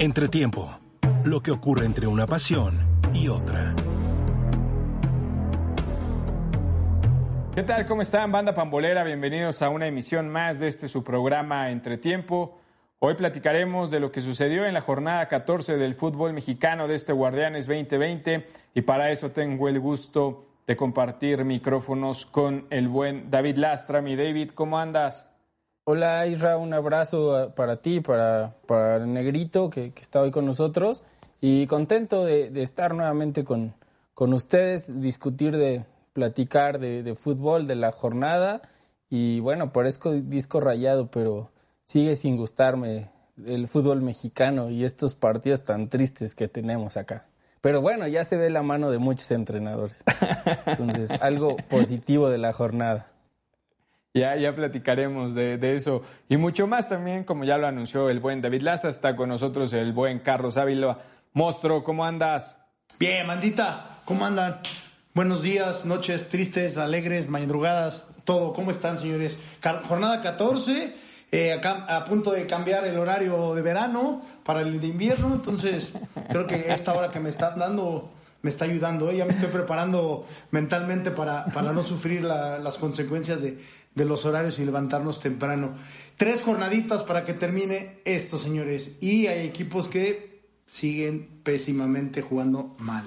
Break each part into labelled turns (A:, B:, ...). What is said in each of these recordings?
A: Entretiempo, lo que ocurre entre una pasión y otra.
B: ¿Qué tal? ¿Cómo están, banda pambolera? Bienvenidos a una emisión más de este su programa Entretiempo. Hoy platicaremos de lo que sucedió en la jornada 14 del fútbol mexicano de este Guardianes 2020 y para eso tengo el gusto de compartir micrófonos con el buen David Lastra. Mi David, ¿cómo andas?
C: Hola Isra, un abrazo para ti, para, para el negrito que, está hoy con nosotros y contento de, estar nuevamente con, con ustedes, discutir de, platicar de, fútbol, de la jornada y bueno, parezco disco rayado, pero sigue sin gustarme el fútbol mexicano y estos partidos tan tristes que tenemos acá. Pero bueno, ya se ve la mano de muchos entrenadores. Entonces, algo positivo de la jornada.
B: Ya, ya platicaremos de, eso. Y mucho más también, como ya lo anunció el buen David Laza, está con nosotros el buen Carlos Ávila. Monstruo, ¿cómo andas?
D: Bien, mandita, ¿cómo andan? Buenos días, noches tristes, alegres, madrugadas, todo. ¿Cómo están, señores? Jornada 14, eh, acá, a punto de cambiar el horario de verano para el de invierno. Entonces, creo que esta hora que me están dando me está ayudando. ¿eh? Ya me estoy preparando mentalmente para, para no sufrir las consecuencias de, de los horarios y levantarnos temprano. Tres jornaditas para que termine esto, señores. Y hay equipos que siguen pésimamente jugando mal.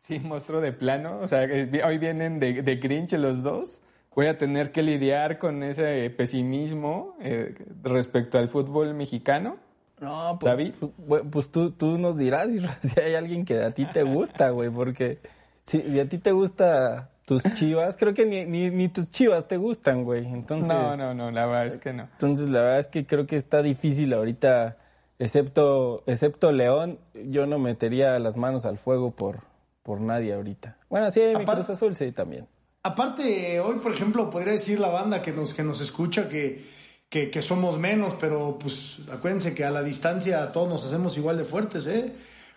B: Sí, monstruo de plano. O sea, hoy vienen de, de Grinch los dos. Voy a tener que lidiar con ese pesimismo eh, respecto al fútbol mexicano.
C: No, pues, David. Pues, pues tú, tú nos dirás si hay alguien que a ti te gusta, güey, porque si, si, a ti te gusta tus chivas, creo que ni, ni, ni, tus chivas te gustan, güey. Entonces,
B: no, no, no, la verdad es que no.
C: Entonces, la verdad es que creo que está difícil ahorita, excepto, excepto León, yo no metería las manos al fuego por, por nadie ahorita. Bueno, sí, mi Cruz Azul sí también.
D: Aparte, hoy, por ejemplo, podría decir la banda que nos, que nos escucha que, que, somos menos, pero pues acuérdense que a la distancia todos nos hacemos igual de fuertes, ¿eh?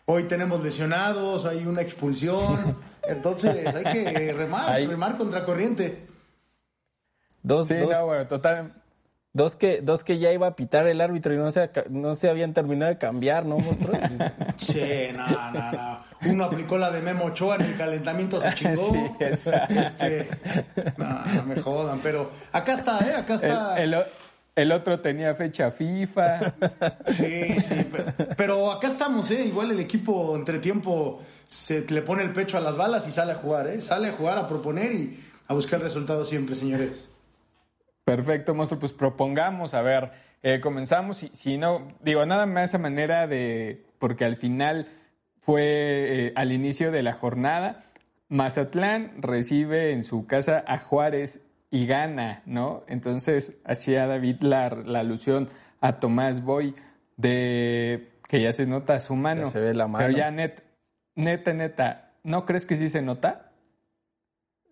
D: Hoy tenemos lesionados, hay una expulsión, entonces hay que remar, remar contra corriente.
C: Dos, sí, dos, bueno, total, Dos que, dos que ya iba a pitar el árbitro y no se, no se habían terminado de cambiar, ¿no, monstruo?
D: Sí, no, no, no. Uno aplicó la de Memo Ochoa en el calentamiento, se chingó. Sí, este, no, no me jodan, pero acá está, ¿eh? Acá está.
B: El, otro tenía fecha FIFA.
D: Sí, sí, pero, acá estamos, ¿eh? Igual el equipo entre tiempo se le pone el pecho a las balas y sale a jugar, ¿eh? Sale a jugar, a proponer y a buscar resultados siempre, señores.
B: Perfecto, monstruo. Pues propongamos, a ver, eh, comenzamos. Si, si, no, digo, nada más esa manera de, porque al final fue eh, al inicio de la jornada, Mazatlán recibe en su casa a Juárez y gana, ¿no? Entonces hacía David la, la alusión a Tomás Boy de que ya se nota su mano.
C: se ve la mano.
B: Pero ya net, neta, neta, ¿no crees que sí se nota?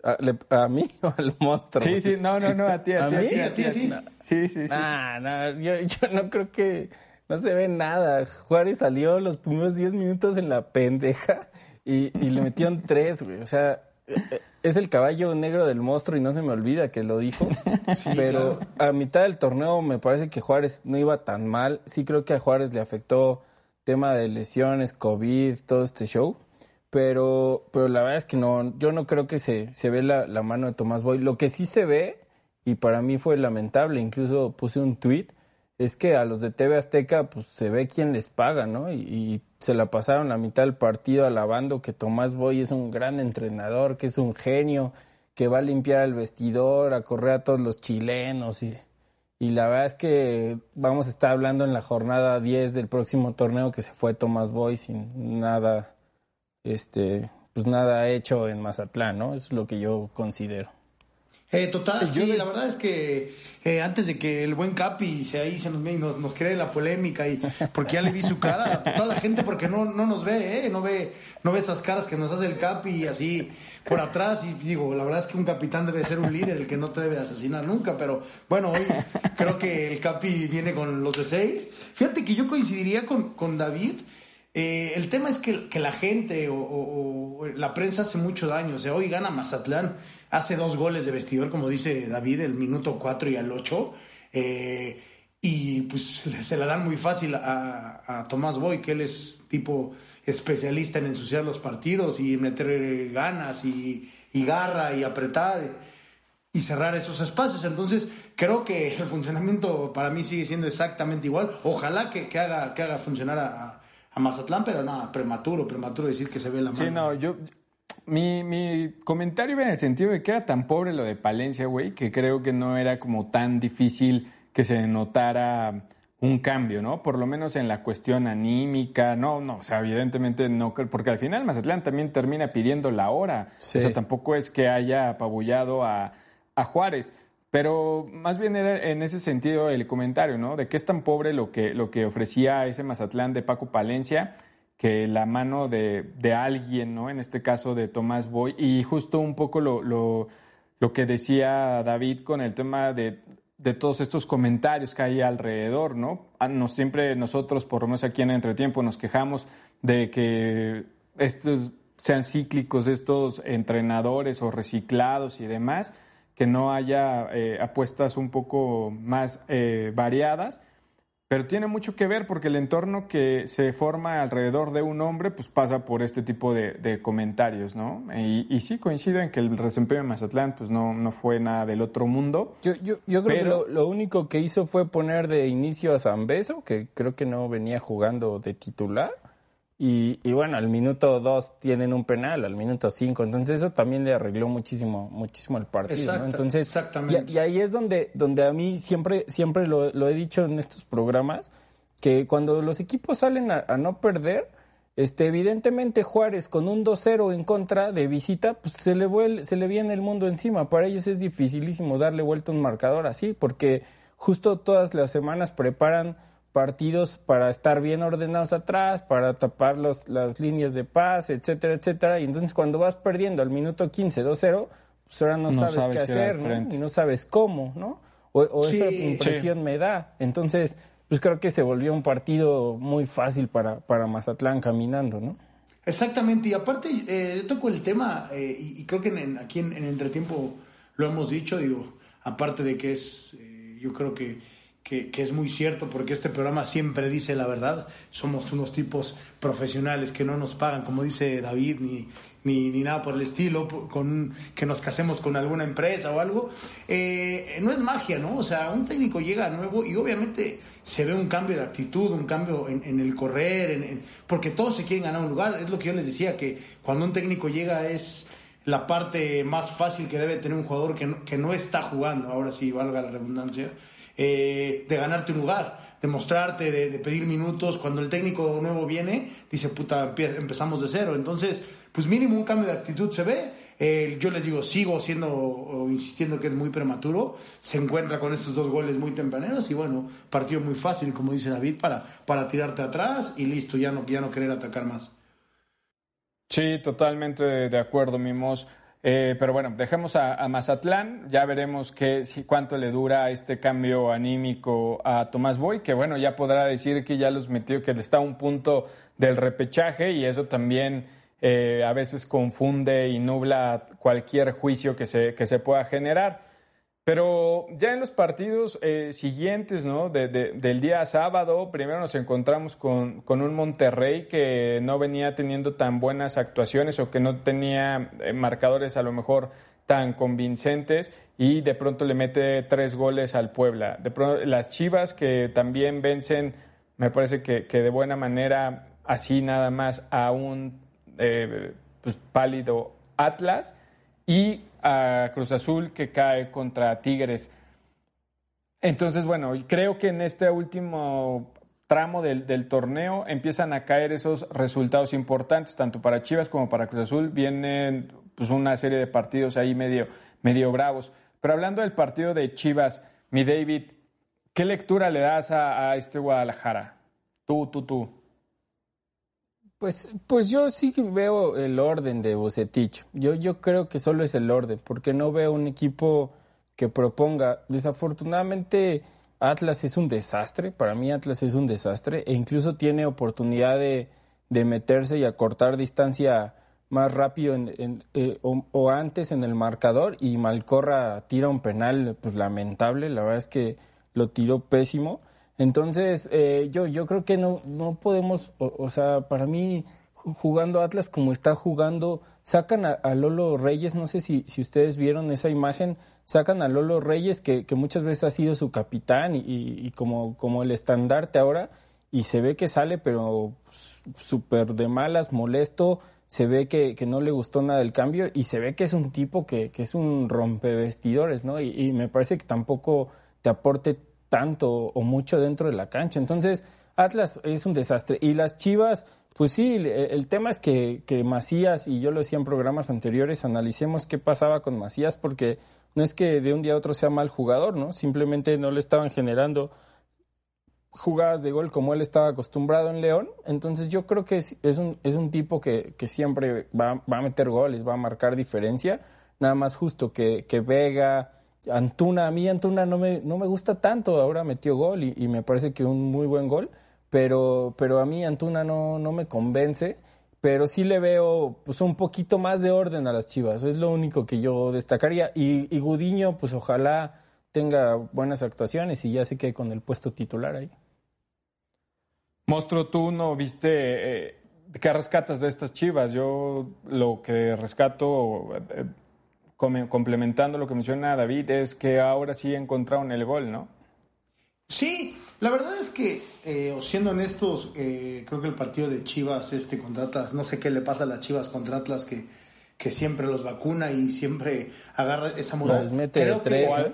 C: ¿A, mí o al monstruo?
B: Sí, sí, no, no, no, a ti, a, ti,
D: a ti, a ti,
B: Sí, sí, sí.
C: Ah, no, yo, yo no creo que, no se ve nada. Juárez salió los primeros 10 minutos en la pendeja y, y le metieron tres, güey. O sea, es el caballo negro del monstruo y no se me olvida que lo dijo. pero a mitad del torneo me parece que Juárez no iba tan mal. Sí creo que a Juárez le afectó tema de lesiones, COVID, todo este show pero, pero la verdad es que no, yo no creo que se, se ve la, la mano de Tomás Boy. Lo que sí se ve, y para mí fue lamentable, incluso puse un tweet, es que a los de TV Azteca, pues se ve quién les paga, ¿no? Y, se la pasaron la mitad del partido alabando que Tomás Boy es un gran entrenador, que es un genio, que va a limpiar el vestidor, a correr a todos los chilenos y, y la verdad es que vamos a estar hablando en la jornada 10 del próximo torneo que se fue Tomás Boy sin nada este, pues nada hecho en Mazatlán, ¿no? Es lo que yo considero.
D: Eh, total, sí, la verdad es que eh, antes de que el buen Capi se ahí se nos, nos, nos cree la polémica y porque ya le vi su cara, toda la gente porque no, no nos ve, ¿eh? no ve, no ve esas caras que nos hace el Capi así por atrás y digo, la verdad es que un capitán debe ser un líder, el que no te debe asesinar nunca, pero bueno, hoy creo que el Capi viene con los de seis. Fíjate que yo coincidiría con, con David eh, el tema es que, la gente o, la prensa hace mucho daño. O sea, hoy gana Mazatlán, hace dos goles de vestidor, como dice David, el minuto 4 y al 8. Eh, y pues se la dan muy fácil a, a Tomás Boy, que él es tipo especialista en ensuciar los partidos y meter ganas y, y garra y apretar y cerrar esos espacios. Entonces, creo que el funcionamiento para mí sigue siendo exactamente igual. Ojalá que, que haga, que haga funcionar a, a, Mazatlán, pero nada, prematuro, prematuro decir que se ve la mano.
B: Sí, no, yo. Mi, mi comentario iba en el sentido de que era tan pobre lo de Palencia, güey, que creo que no era como tan difícil que se notara un cambio, ¿no? Por lo menos en la cuestión anímica, no, no, o sea, evidentemente no, porque al final Mazatlán también termina pidiendo la hora, o sea, tampoco es que haya apabullado a, a Juárez, pero más bien era en ese sentido el comentario, ¿no? De que es tan pobre lo que, lo que ofrecía ese Mazatlán de Paco Palencia que la mano de, de alguien, ¿no? En este caso de Tomás Boy, y justo un poco lo, lo, lo que decía David con el tema de de todos estos comentarios que hay alrededor, ¿no? Ah, nos, siempre nosotros, por lo menos aquí en Entretiempo, nos quejamos de que estos sean cíclicos, estos entrenadores o reciclados y demás, que no haya eh, apuestas un poco más eh, variadas pero tiene mucho que ver porque el entorno que se forma alrededor de un hombre pues pasa por este tipo de, comentarios, ¿no? Y, sí coincido en que el desempeño de Mazatlán pues no, no fue nada del otro mundo.
C: Yo, yo, yo creo que lo, lo, único que hizo fue poner de inicio a Zambeso, que creo que no venía jugando de titular. Y, y, bueno, al minuto dos tienen un penal, al minuto cinco. Entonces eso también le arregló muchísimo, muchísimo el partido. Entonces,
D: exactamente.
C: Y, ahí es donde, donde a mí siempre, siempre lo, lo, he dicho en estos programas, que cuando los equipos salen a, no perder, este, evidentemente Juárez con un 2-0 en contra de visita, pues se le, vuelve, se le viene el mundo encima. Para ellos es dificilísimo darle vuelta a un marcador así, porque justo todas las semanas preparan partidos para estar bien ordenados atrás, para tapar los, las líneas de paz, etcétera, etcétera. Y entonces cuando vas perdiendo al minuto 15, 2-0, pues ahora no, sabes, qué hacer, ¿no? Y no sabes cómo, ¿no? O, esa impresión me da. Entonces, pues creo que se volvió un partido muy fácil para, para Mazatlán caminando, ¿no?
D: Exactamente, y aparte eh, toco el tema, eh, y, creo que aquí en, Entretiempo lo hemos dicho, digo, aparte de que es, eh, yo creo que que, es muy cierto porque este programa siempre dice la verdad. Somos unos tipos profesionales que no nos pagan, como dice David, ni, ni, nada por el estilo, con que nos casemos con alguna empresa o algo. Eh, no es magia, ¿no? O sea, un técnico llega nuevo y obviamente se ve un cambio de actitud, un cambio en, el correr, en, porque todos se quieren ganar un lugar. Es lo que yo les decía, que cuando un técnico llega es la parte más fácil que debe tener un jugador que no, que no está jugando, ahora sí valga la redundancia eh, de ganarte un lugar, de mostrarte, de, pedir minutos. Cuando el técnico nuevo viene, dice, puta, empezamos de cero. Entonces, pues mínimo un cambio de actitud se ve. yo les digo, sigo siendo o insistiendo que es muy prematuro. Se encuentra con estos dos goles muy tempraneros y bueno, partido muy fácil, como dice David, para, para tirarte atrás y listo, ya no, ya no querer atacar más.
B: Sí, totalmente de acuerdo, Mimos. Eh, pero bueno, dejemos a, Mazatlán, ya veremos qué, si, cuánto le dura este cambio anímico a Tomás Boy, que bueno, ya podrá decir que ya los metió, que está a un punto del repechaje y eso también eh, a veces confunde y nubla cualquier juicio que se, que se pueda generar. Pero ya en los partidos eh, siguientes, ¿no? del día sábado, primero nos encontramos con, un Monterrey que no venía teniendo tan buenas actuaciones o que no tenía eh, marcadores a lo mejor tan convincentes y de pronto le mete tres goles al Puebla. De pronto, las Chivas que también vencen, me parece que, de buena manera, así nada más a un eh, pues, pálido Atlas y a Cruz Azul que cae contra Tigres. Entonces, bueno, creo que en este último tramo del, torneo empiezan a caer esos resultados importantes, tanto para Chivas como para Cruz Azul. Vienen pues, una serie de partidos ahí medio, medio bravos. Pero hablando del partido de Chivas, mi David, ¿qué lectura le das a, a este Guadalajara? Tú, tú, tú.
C: Pues, pues yo sí veo el orden de Bocetich. Yo, yo creo que solo es el orden, porque no veo un equipo que proponga. Desafortunadamente, Atlas es un desastre. Para mí, Atlas es un desastre. E incluso tiene oportunidad de, de meterse y acortar distancia más rápido en, eh, o, o, antes en el marcador. Y Malcorra tira un penal, pues lamentable. La verdad es que lo tiró pésimo. Entonces, eh, yo, yo creo que no, no podemos, o, sea, para mí, jugando Atlas como está jugando, sacan a, Lolo Reyes, no sé si, si ustedes vieron esa imagen, sacan a Lolo Reyes, que, que muchas veces ha sido su capitán y, y, como, como el estandarte ahora, y se ve que sale, pero súper de malas, molesto, se ve que, que, no le gustó nada el cambio y se ve que es un tipo que, que es un rompevestidores, ¿no? Y, y me parece que tampoco te aporte tanto o mucho dentro de la cancha. Entonces, Atlas es un desastre. Y las Chivas, pues sí, el tema es que, que Macías, y yo lo decía en programas anteriores, analicemos qué pasaba con Macías, porque no es que de un día a otro sea mal jugador, ¿no? Simplemente no le estaban generando jugadas de gol como él estaba acostumbrado en León. Entonces yo creo que es, un, es un tipo que, que siempre va, va, a meter goles, va a marcar diferencia. Nada más justo que, que Vega, Antuna, a mí Antuna no me, no me gusta tanto, ahora metió gol y, me parece que un muy buen gol, pero, pero a mí Antuna no, no me convence, pero sí le veo pues un poquito más de orden a las Chivas, es lo único que yo destacaría. Y, Gudiño, pues ojalá tenga buenas actuaciones y ya se quede con el puesto titular ahí.
B: Monstruo, tú no viste, eh, ¿qué rescatas de estas Chivas? Yo lo que rescato... Complementando lo que menciona David, es que ahora sí encontraron el gol, ¿no?
D: Sí, la verdad es que, eh, siendo honestos, eh, creo que el partido de Chivas, este contra Atlas, no sé qué le pasa a las Chivas contra Atlas, que, que siempre los vacuna y siempre agarra esa moral.
C: creo que,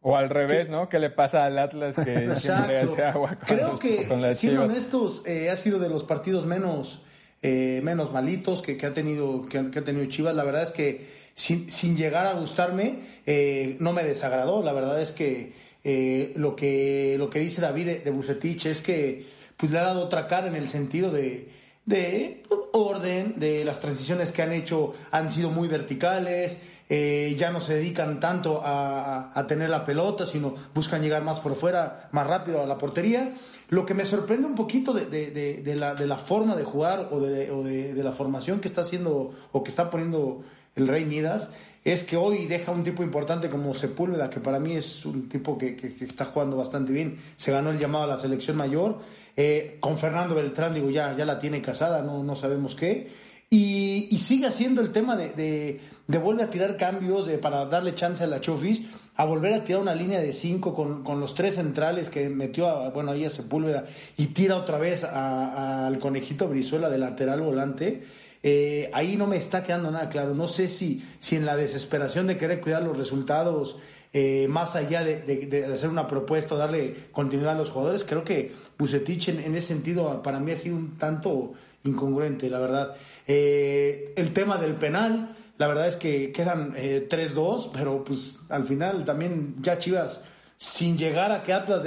B: o, al, revés, ¿no? ¿Qué le pasa al Atlas que siempre hace agua
D: con Creo que, siendo honestos, eh, ha sido de los partidos menos, eh, menos malitos que, que ha tenido, que, que ha tenido Chivas. La verdad es que sin, sin llegar a gustarme, eh, no me desagradó. La verdad es que eh, lo que lo que dice David de, de Bucetich es que pues le ha dado otra cara en el sentido de, de orden, de las transiciones que han hecho han sido muy verticales, eh, ya no se dedican tanto a, a, tener la pelota, sino buscan llegar más por fuera, más rápido a la portería. Lo que me sorprende un poquito de, de, de la, de la forma de jugar o, o de, la formación que está haciendo o que está poniendo el Rey Midas, es que hoy deja un tipo importante como Sepúlveda, que para mí es un tipo que, está jugando bastante bien. Se ganó el llamado a la selección mayor. Eh, con Fernando Beltrán, digo, ya, ya la tiene casada, no, no sabemos qué. Y, sigue haciendo el tema de, de, de volver a tirar cambios de, para darle chance a la Chofis, a volver a tirar una línea de cinco con, con los tres centrales que metió, a, bueno, ahí a Sepúlveda y tira otra vez al conejito Brizuela de lateral volante eh, ahí no me está quedando nada claro. No sé si, si en la desesperación de querer cuidar los resultados, eh, más allá de, hacer una propuesta o darle continuidad a los jugadores, creo que Bucetich en, ese sentido para mí ha sido un tanto incongruente, la verdad. Eh, el tema del penal, la verdad es que quedan 3-2, pero pues al final también ya Chivas, sin llegar a que Atlas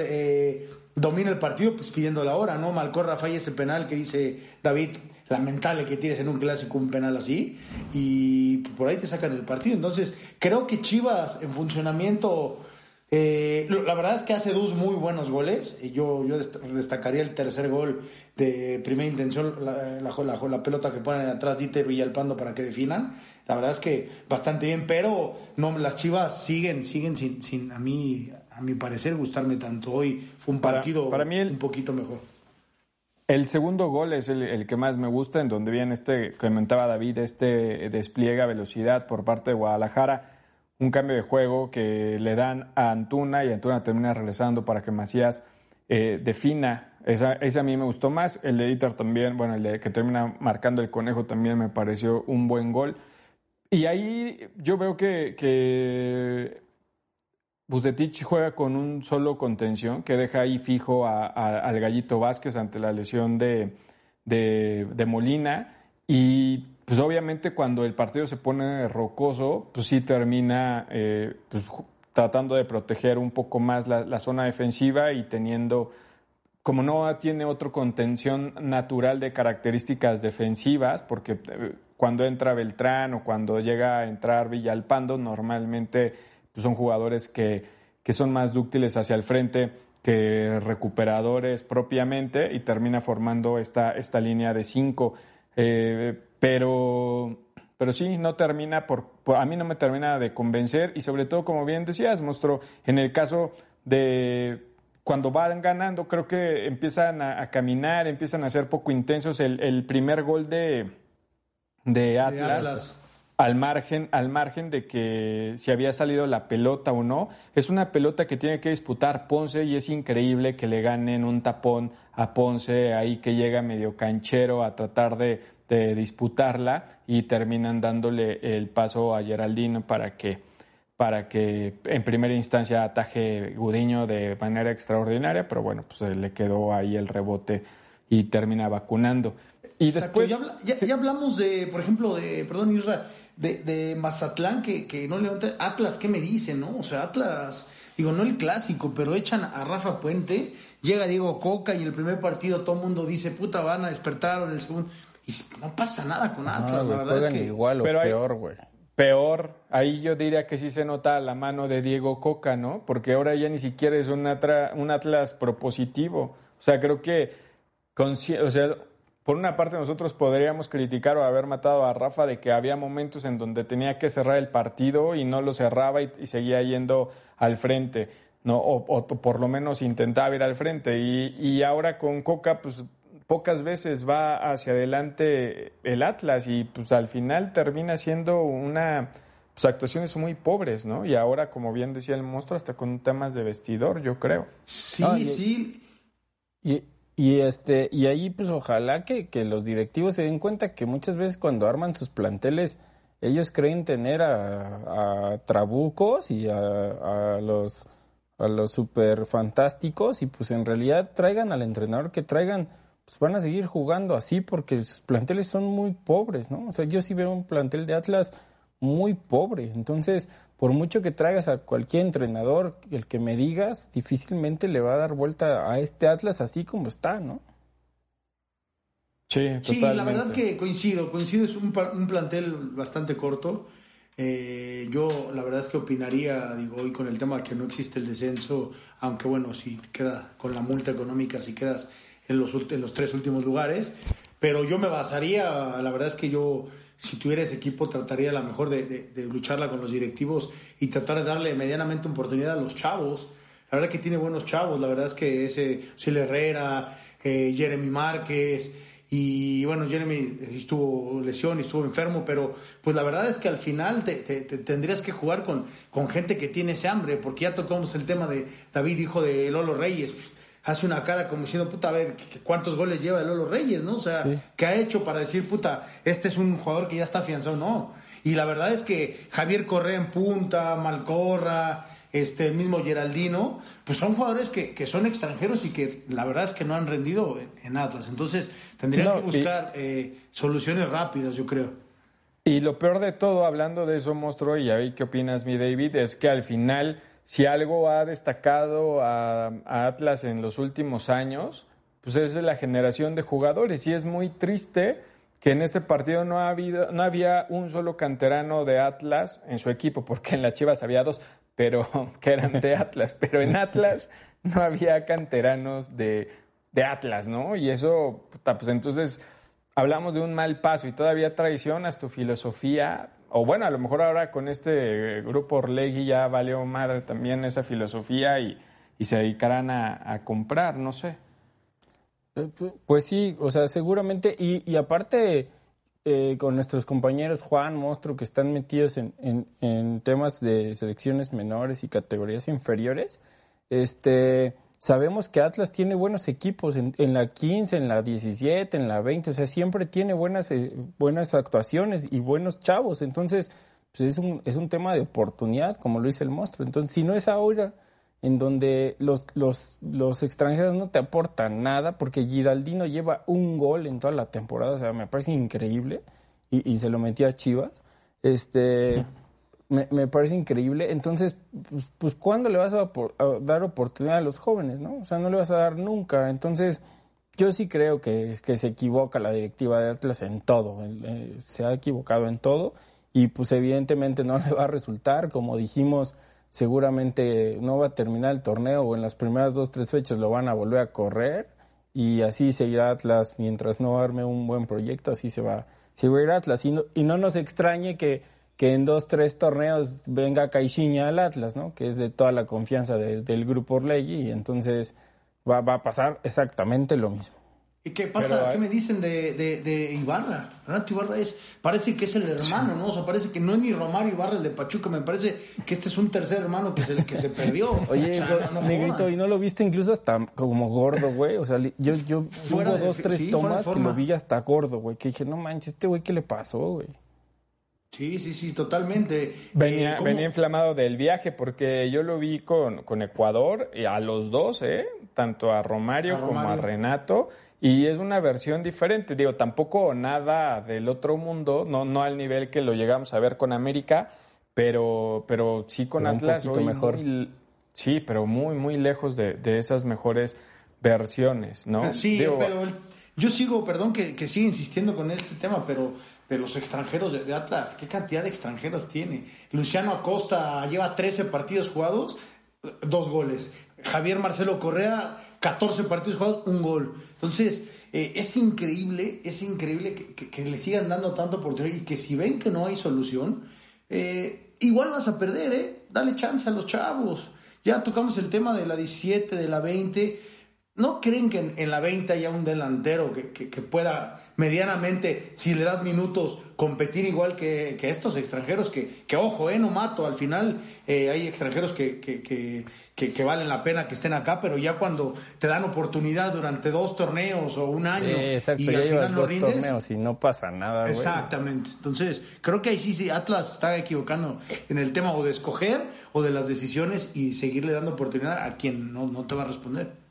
D: domine el partido, pues pidiendo la hora, ¿no? Malcorra falla ese penal que dice David lamentable que tienes en un clásico un penal así y por ahí te sacan el partido. Entonces, creo que Chivas en funcionamiento, eh, la verdad es que hace dos muy buenos goles. Yo, yo destacaría el tercer gol de primera intención, la, la, pelota que ponen atrás Dieter Villalpando para que definan. La verdad es que bastante bien, pero no, las Chivas siguen, siguen sin, sin a mí, a mi parecer, gustarme tanto. Hoy fue un partido para, mí un poquito mejor.
B: El segundo gol es el, que más me gusta, en donde viene este, comentaba David, este despliegue a velocidad por parte de Guadalajara, un cambio de juego que le dan a Antuna y Antuna termina regresando para que Macías eh, defina. Esa, ese a mí me gustó más. El de Dieter también, bueno, el de que termina marcando el conejo también me pareció un buen gol. Y ahí yo veo que, que juega con un solo contención que deja ahí fijo al Gallito Vázquez ante la lesión de, de, Molina. Y pues obviamente cuando el partido se pone rocoso, pues sí termina eh, pues, tratando de proteger un poco más la, zona defensiva y teniendo, como no tiene otro contención natural de características defensivas, porque eh, cuando entra Beltrán o cuando llega a entrar Villalpando, normalmente pues, son jugadores que, que son más dúctiles hacia el frente que recuperadores propiamente y termina formando esta, esta línea de cinco. Eh, pero, pero sí, no termina por, a mí no me termina de convencer y sobre todo, como bien decías, mostró en el caso de cuando van ganando, creo que empiezan a, caminar, empiezan a ser poco intensos. El, primer gol de, de Atlas, Al, margen, al margen de que si había salido la pelota o no, es una pelota que tiene que disputar Ponce y es increíble que le ganen un tapón a Ponce ahí que llega medio canchero a tratar de, de disputarla y terminan dándole el paso a Geraldino para que para que en primera instancia ataje Gudiño de manera extraordinaria, pero bueno, pues le quedó ahí el rebote y termina vacunando. Y después...
D: Ya, hablamos de, por ejemplo, de, perdón, Isra, de, de Mazatlán que, que no levanta. Atlas, ¿qué me dice, no? O sea, Atlas, digo, no el clásico, pero echan a Rafa Puente, llega Diego Coca y el primer partido todo el mundo dice, puta, van a despertar en el segundo. Y no pasa nada con Atlas, la verdad es que.
C: igual o peor, güey
B: peor, ahí yo diría que sí se nota la mano de Diego Coca, ¿no? Porque ahora ya ni siquiera es un, un Atlas propositivo. O sea, creo que, o sea, por una parte nosotros podríamos criticar o haber matado a Rafa de que había momentos en donde tenía que cerrar el partido y no lo cerraba y, seguía yendo al frente, ¿no? O, por lo menos intentaba ir al frente. Y, y ahora con Coca, pues pocas veces va hacia adelante el Atlas y pues al final termina siendo una pues actuaciones muy pobres, ¿no? Y ahora, como bien decía el monstruo, hasta con temas de vestidor, yo creo.
D: Sí, sí.
C: Y, y, este, y ahí pues ojalá que, que los directivos se den cuenta que muchas veces cuando arman sus planteles, ellos creen tener a, a trabucos y a, a los a los super fantásticos y pues en realidad traigan al entrenador que traigan pues van a seguir jugando así porque sus planteles son muy pobres, ¿no? O sea, yo sí veo un plantel de Atlas muy pobre. Entonces, por mucho que traigas a cualquier entrenador, el que me digas, difícilmente le va a dar vuelta a este Atlas así como está, ¿no?
B: Sí, totalmente. Sí,
D: la verdad que coincido, coincido, es un, un plantel bastante corto. Eh, yo la verdad es que opinaría, digo, hoy con el tema que no existe el descenso, aunque bueno, si queda con la multa económica, si quedas en los, en los tres últimos lugares. Pero yo me basaría, la verdad es que yo, si tuviera ese equipo, trataría a lo mejor de, de, lucharla con los directivos y tratar de darle medianamente oportunidad a los chavos. La verdad que tiene buenos chavos, la verdad es que ese Sil Herrera, eh, Jeremy Márquez, y bueno, Jeremy estuvo lesión y estuvo enfermo, pero pues la verdad es que al final te, te, tendrías que jugar con, con gente que tiene ese hambre, porque ya tocamos el tema de David, hijo de Lolo Reyes hace una cara como diciendo, puta, a ver, ¿cuántos goles lleva el Lolo Reyes, no? O sea, ¿qué ha hecho para decir, puta, este es un jugador que ya está afianzado? No. Y la verdad es que Javier Correa en punta, Malcorra, este, el mismo Geraldino, pues son jugadores que, que, son extranjeros y que la verdad es que no han rendido en, Atlas. Entonces, tendrían que buscar eh, soluciones rápidas, yo creo.
B: Y lo peor de todo, hablando de eso, monstruo, y ahí qué opinas, mi David, es que al final si algo ha destacado a, Atlas en los últimos años, pues es la generación de jugadores. Y es muy triste que en este partido no, ha habido, no había un solo canterano de Atlas en su equipo, porque en las Chivas había dos, pero que eran de Atlas. Pero en Atlas no había canteranos de, de Atlas, ¿no? Y eso, pues entonces hablamos de un mal paso y todavía traicionas tu filosofía o bueno, a lo mejor ahora con este grupo Orlegui ya valió madre también esa filosofía y, se dedicarán a, comprar, no sé.
C: Eh, pues sí, o sea, seguramente, y, aparte eh, con nuestros compañeros Juan, Monstruo, que están metidos en, en temas de selecciones menores y categorías inferiores, este Sabemos que Atlas tiene buenos equipos en, la 15, en la 17, en la 20, o sea, siempre tiene buenas, eh, buenas actuaciones y buenos chavos. Entonces, pues es un, es un tema de oportunidad, como lo dice el monstruo. Entonces, si no es ahora en donde los, los, los extranjeros no te aportan nada, porque Giraldino lleva un gol en toda la temporada, o sea, me parece increíble, y, y se lo metía a Chivas. Este me, me, parece increíble. Entonces, pues, pues ¿cuándo le vas a, dar oportunidad a los jóvenes, no? O sea, no le vas a dar nunca. Entonces, yo sí creo que, que se equivoca la directiva de Atlas en todo. Eh, se ha equivocado en todo y pues evidentemente no le va a resultar. Como dijimos, seguramente no va a terminar el torneo o en las primeras dos, tres fechas lo van a volver a correr y así seguirá Atlas mientras no arme un buen proyecto, así se va, se va a ir Atlas. Y no, y no nos extrañe que que en dos, tres torneos venga Caixinha al Atlas, ¿no? Que es de toda la confianza del grupo Orlegui y entonces va, va a pasar exactamente lo mismo.
D: ¿Y qué pasa? ¿Qué me dicen de, de, Ibarra? Renato Ibarra es, parece que es el hermano, ¿no? O sea, parece que no es ni Romario Ibarra el de Pachuca, me parece que este es un tercer hermano que se, que se perdió.
C: Oye, Negrito, ¿y no lo viste incluso hasta como gordo, güey? O sea, yo, yo hubo dos, tres tomas que lo vi hasta gordo, güey, que dije, no manches, este güey, ¿qué le pasó, güey?
D: Sí, sí, sí, totalmente.
B: Venía, eh, venía inflamado del viaje porque yo lo vi con, con Ecuador y a los dos, ¿eh? Tanto a Romario. como a Renato y es una versión diferente, digo, tampoco nada del otro mundo, no, no al nivel que lo llegamos a ver con América, pero, pero sí con Atlas.
C: Un mejor.
B: sí, pero muy, muy lejos de, esas mejores versiones, ¿no?
D: Sí, pero yo sigo, perdón que, que siga insistiendo con este tema, pero de los extranjeros de, Atlas, ¿qué cantidad de extranjeros tiene? Luciano Acosta lleva 13 partidos jugados, dos goles. Javier Marcelo Correa 14 partidos jugados, un gol. Entonces, eh, es increíble, es increíble que, le sigan dando tanta oportunidad y que si ven que no hay solución, eh, igual vas a perder, ¿eh? Dale chance a los chavos. Ya tocamos el tema de la 17, de la 20 ¿No creen que en, la 20 haya un delantero que, pueda medianamente, si le das minutos, competir igual que, estos extranjeros? Que, ojo, eh, no mato, al final eh, hay extranjeros que, que, valen la pena que estén acá, pero ya cuando te dan oportunidad durante dos torneos o un año
C: y al final no rindes, torneos y no pasa nada.
D: Exactamente. Entonces, creo que ahí sí, sí, Atlas está equivocando en el tema o de escoger o de las decisiones y seguirle dando oportunidad a quien no, no te va a responder.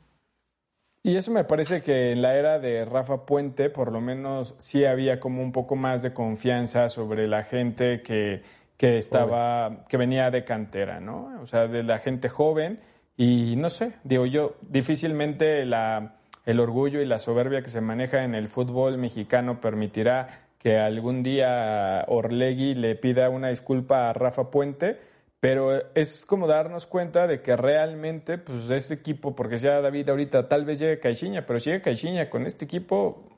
B: Y eso me parece que en la era de Rafa Puente, por lo menos sí había como un poco más de confianza sobre la gente que, que estaba, que venía de cantera, ¿no? O sea, de la gente joven. Y no sé, digo yo, difícilmente la, el orgullo y la soberbia que se maneja en el fútbol mexicano permitirá que algún día Orlegui le pida una disculpa a Rafa Puente pero es como darnos cuenta de que realmente, pues, este equipo, porque ya David ahorita tal vez llegue Caixinha, pero si llega Caixinha con este equipo,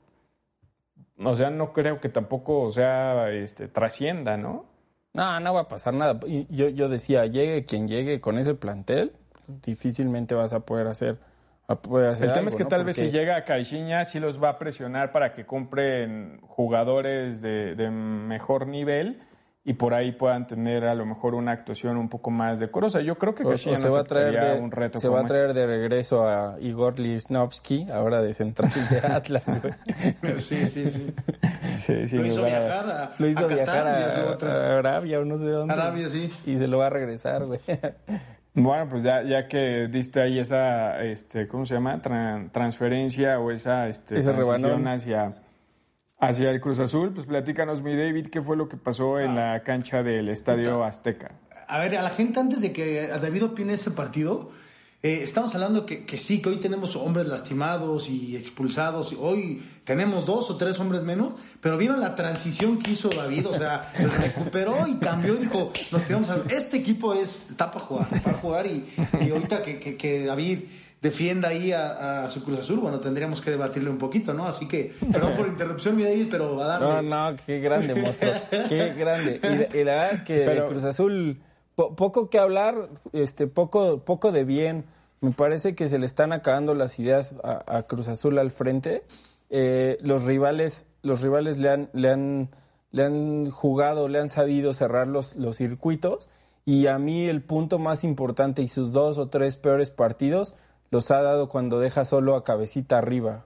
B: o sea, no creo que tampoco, o sea, este, trascienda, ¿no?
C: No, no va a pasar nada. Yo, yo decía, llegue quien llegue con ese plantel, difícilmente vas a poder hacer.
B: el tema es que tal vez si llega a Caixinha, sí los va a presionar para que compren jugadores de, de mejor nivel y por ahí puedan tener a lo mejor una actuación un poco más decorosa. Yo creo que
C: se va a traer de, un reto se va a traer este. de regreso a Igor Lichnowsky, ahora de central de Atlas.
D: sí, sí, sí. lo hizo viajar a,
C: lo hizo viajar a, Arabia o no sé dónde.
D: Arabia, sí.
C: Y se lo va a regresar, güey.
B: Bueno, pues ya, ya que diste ahí esa, este, ¿cómo se llama? transferencia o esa, este, transición hacia Hacia el Cruz Azul, pues platícanos, mi David, qué fue lo que pasó en la cancha del Estadio Azteca.
D: A ver, a la gente antes de que David opine ese partido, eh, estamos hablando que, que, sí, que hoy tenemos hombres lastimados y expulsados, hoy tenemos dos o tres hombres menos, pero vieron la transición que hizo David, o sea, recuperó y cambió y dijo, nos quedamos a... Este equipo es, está para jugar, para jugar y, y ahorita que, que, que David defienda ahí a, su Cruz Azul, bueno, tendríamos que debatirle un poquito, ¿no? Así que, perdón por interrupción, mi David, pero va a darle.
C: No, no, qué grande, monstruo, qué grande. Y, la verdad es que Cruz Azul, poco que hablar, este, poco, poco de bien. Me parece que se le están acabando las ideas a, Cruz Azul al frente. Eh, los rivales, los rivales le han, le han, le han jugado, le han sabido cerrar los, los circuitos. Y a mí el punto más importante y sus dos o tres peores partidos los ha dado cuando deja solo a Cabecita arriba.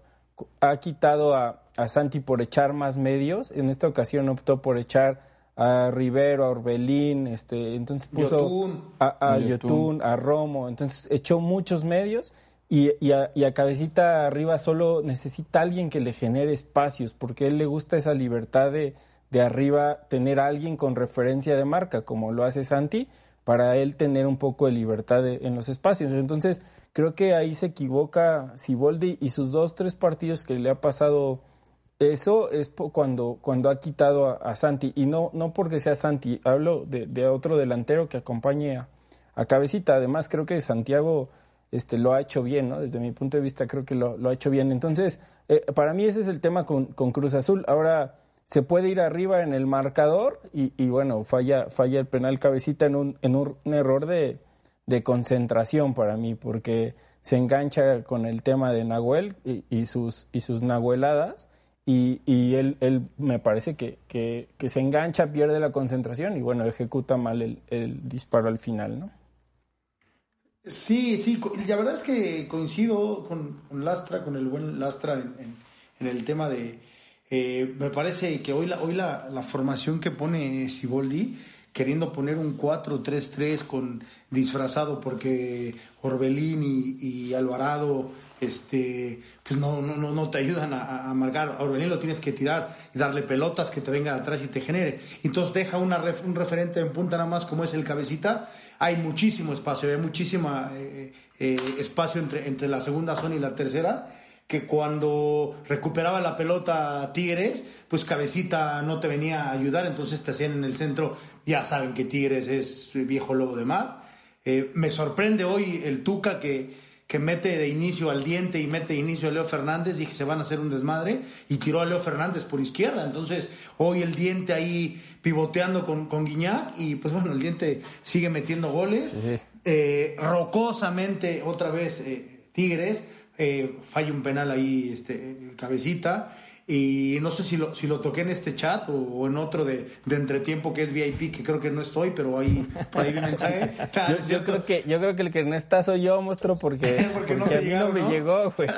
C: Ha quitado a, Santi por echar más medios. En esta ocasión optó por echar a Rivero, a Orbelín, este, entonces puso a, a Yotun, a Romo, entonces echó muchos medios y, y, a, Cabecita arriba solo necesita alguien que le genere espacios, porque a él le gusta esa libertad de, de arriba tener a alguien con referencia de marca, como lo hace Santi, para él tener un poco de libertad en los espacios. Entonces, Creo que ahí se equivoca Siboldi y sus dos, tres partidos que le ha pasado eso es cuando, cuando ha quitado a, Santi. Y no, no porque sea Santi, hablo de, otro delantero que acompañe a, Cabecita. Además, creo que Santiago este, lo ha hecho bien, ¿no? Desde mi punto de vista, creo que lo, ha hecho bien. Entonces, eh, para mí ese es el tema con, con Cruz Azul. Ahora, se puede ir arriba en el marcador y, y bueno, falla, falla el penal cabecita en un, en un error de, de concentración para mí, porque se engancha con el tema de Nahuel y, sus, y sus nahueladas. Y, y él, él me parece que, que, se engancha, pierde la concentración y bueno, ejecuta mal el, el disparo al final, ¿no?
D: Sí, sí, la verdad es que coincido con, con Lastra, con el buen Lastra en, en, en el tema de... Eh, me parece que hoy, la, hoy la, la formación que pone Siboldi queriendo poner un 4-3-3 con disfrazado porque Orbelín y, Alvarado este pues no, no, no te ayudan a, a marcar. Orbelín lo tienes que tirar y darle pelotas que te venga atrás y te genere. Entonces deja una ref, un referente en punta nada más como es el cabecita. Hay muchísimo espacio, hay muchísimo eh, eh, espacio entre, entre la segunda zona y la tercera que cuando recuperaba la pelota Tigres, pues Cabecita no te venía a ayudar, entonces te hacían en el centro, ya saben que Tigres es viejo lobo de mar. Eh, me sorprende hoy el Tuca que, que mete de inicio al diente y mete de inicio a Leo Fernández, dije se van a hacer un desmadre, y tiró a Leo Fernández por izquierda, entonces hoy el diente ahí pivoteando con, con Guiñac, y pues bueno, el diente sigue metiendo goles, sí. eh, rocosamente otra vez eh, Tigres, eh, falla un penal ahí, este, cabecita. Y no sé si lo, si lo toqué en este chat o, o en otro de, de, entretiempo que es VIP, que creo que no estoy, pero ahí, por ahí vi mensaje.
C: yo, yo, creo que, yo creo que el que no está soy yo, monstruo, porque, porque, no porque a mí llegaron, no me ¿no? llegó, güey.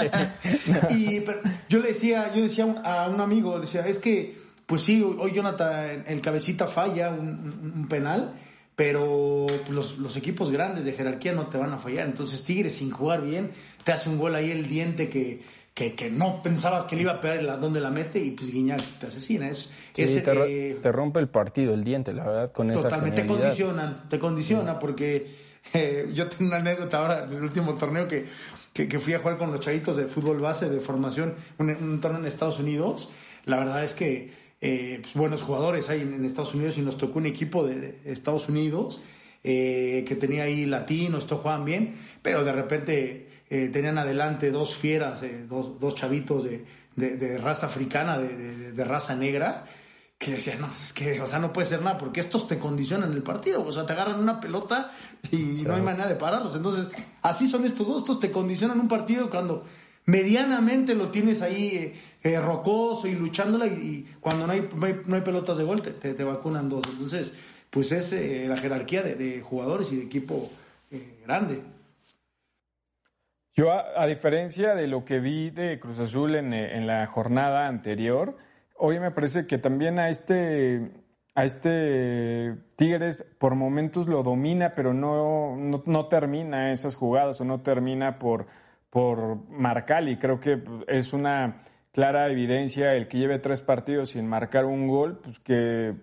D: y pero, yo le decía, yo decía a un amigo, decía, es que, pues sí, hoy Jonathan, el cabecita falla un, un, un penal pero los, los, equipos grandes de jerarquía no te van a fallar. Entonces Tigres sin jugar bien, te hace un gol ahí el diente que, que, que no pensabas que le iba a pegar la, donde la mete y pues Guiñac te asesina. Es,
C: sí,
D: es,
C: te, eh, te, rompe el partido el diente, la verdad, con
D: totalmente,
C: esa
D: te condicionan, te condiciona sí. porque eh, yo tengo una anécdota ahora en el último torneo que, que, que, fui a jugar con los chavitos de fútbol base de formación, un, un torneo en Estados Unidos. La verdad es que eh, pues, buenos jugadores hay en, Estados Unidos y nos tocó un equipo de, de Estados Unidos eh, que tenía ahí latinos, todos jugaban bien, pero de repente eh, tenían adelante dos fieras, eh, dos, dos, chavitos de, de raza africana, de, raza negra, que decían, no, es que, o sea, no puede ser nada, porque estos te condicionan el partido, o sea, te agarran una pelota y sí. no hay manera de pararlos. Entonces, así son estos dos, estos te condicionan un partido cuando medianamente lo tienes ahí eh, eh, rocoso y luchándola y, cuando no hay, no hay, pelotas de gol te, vacunan dos. Entonces, pues es eh, la jerarquía de, jugadores y de equipo grande.
B: Yo, a, diferencia de lo que vi de Cruz Azul en, en, la jornada anterior, hoy me parece que también a este, a este Tigres por momentos lo domina, pero no, no termina esas jugadas o no termina por por marcar y creo que es una clara evidencia el que lleve tres partidos sin marcar un gol, pues que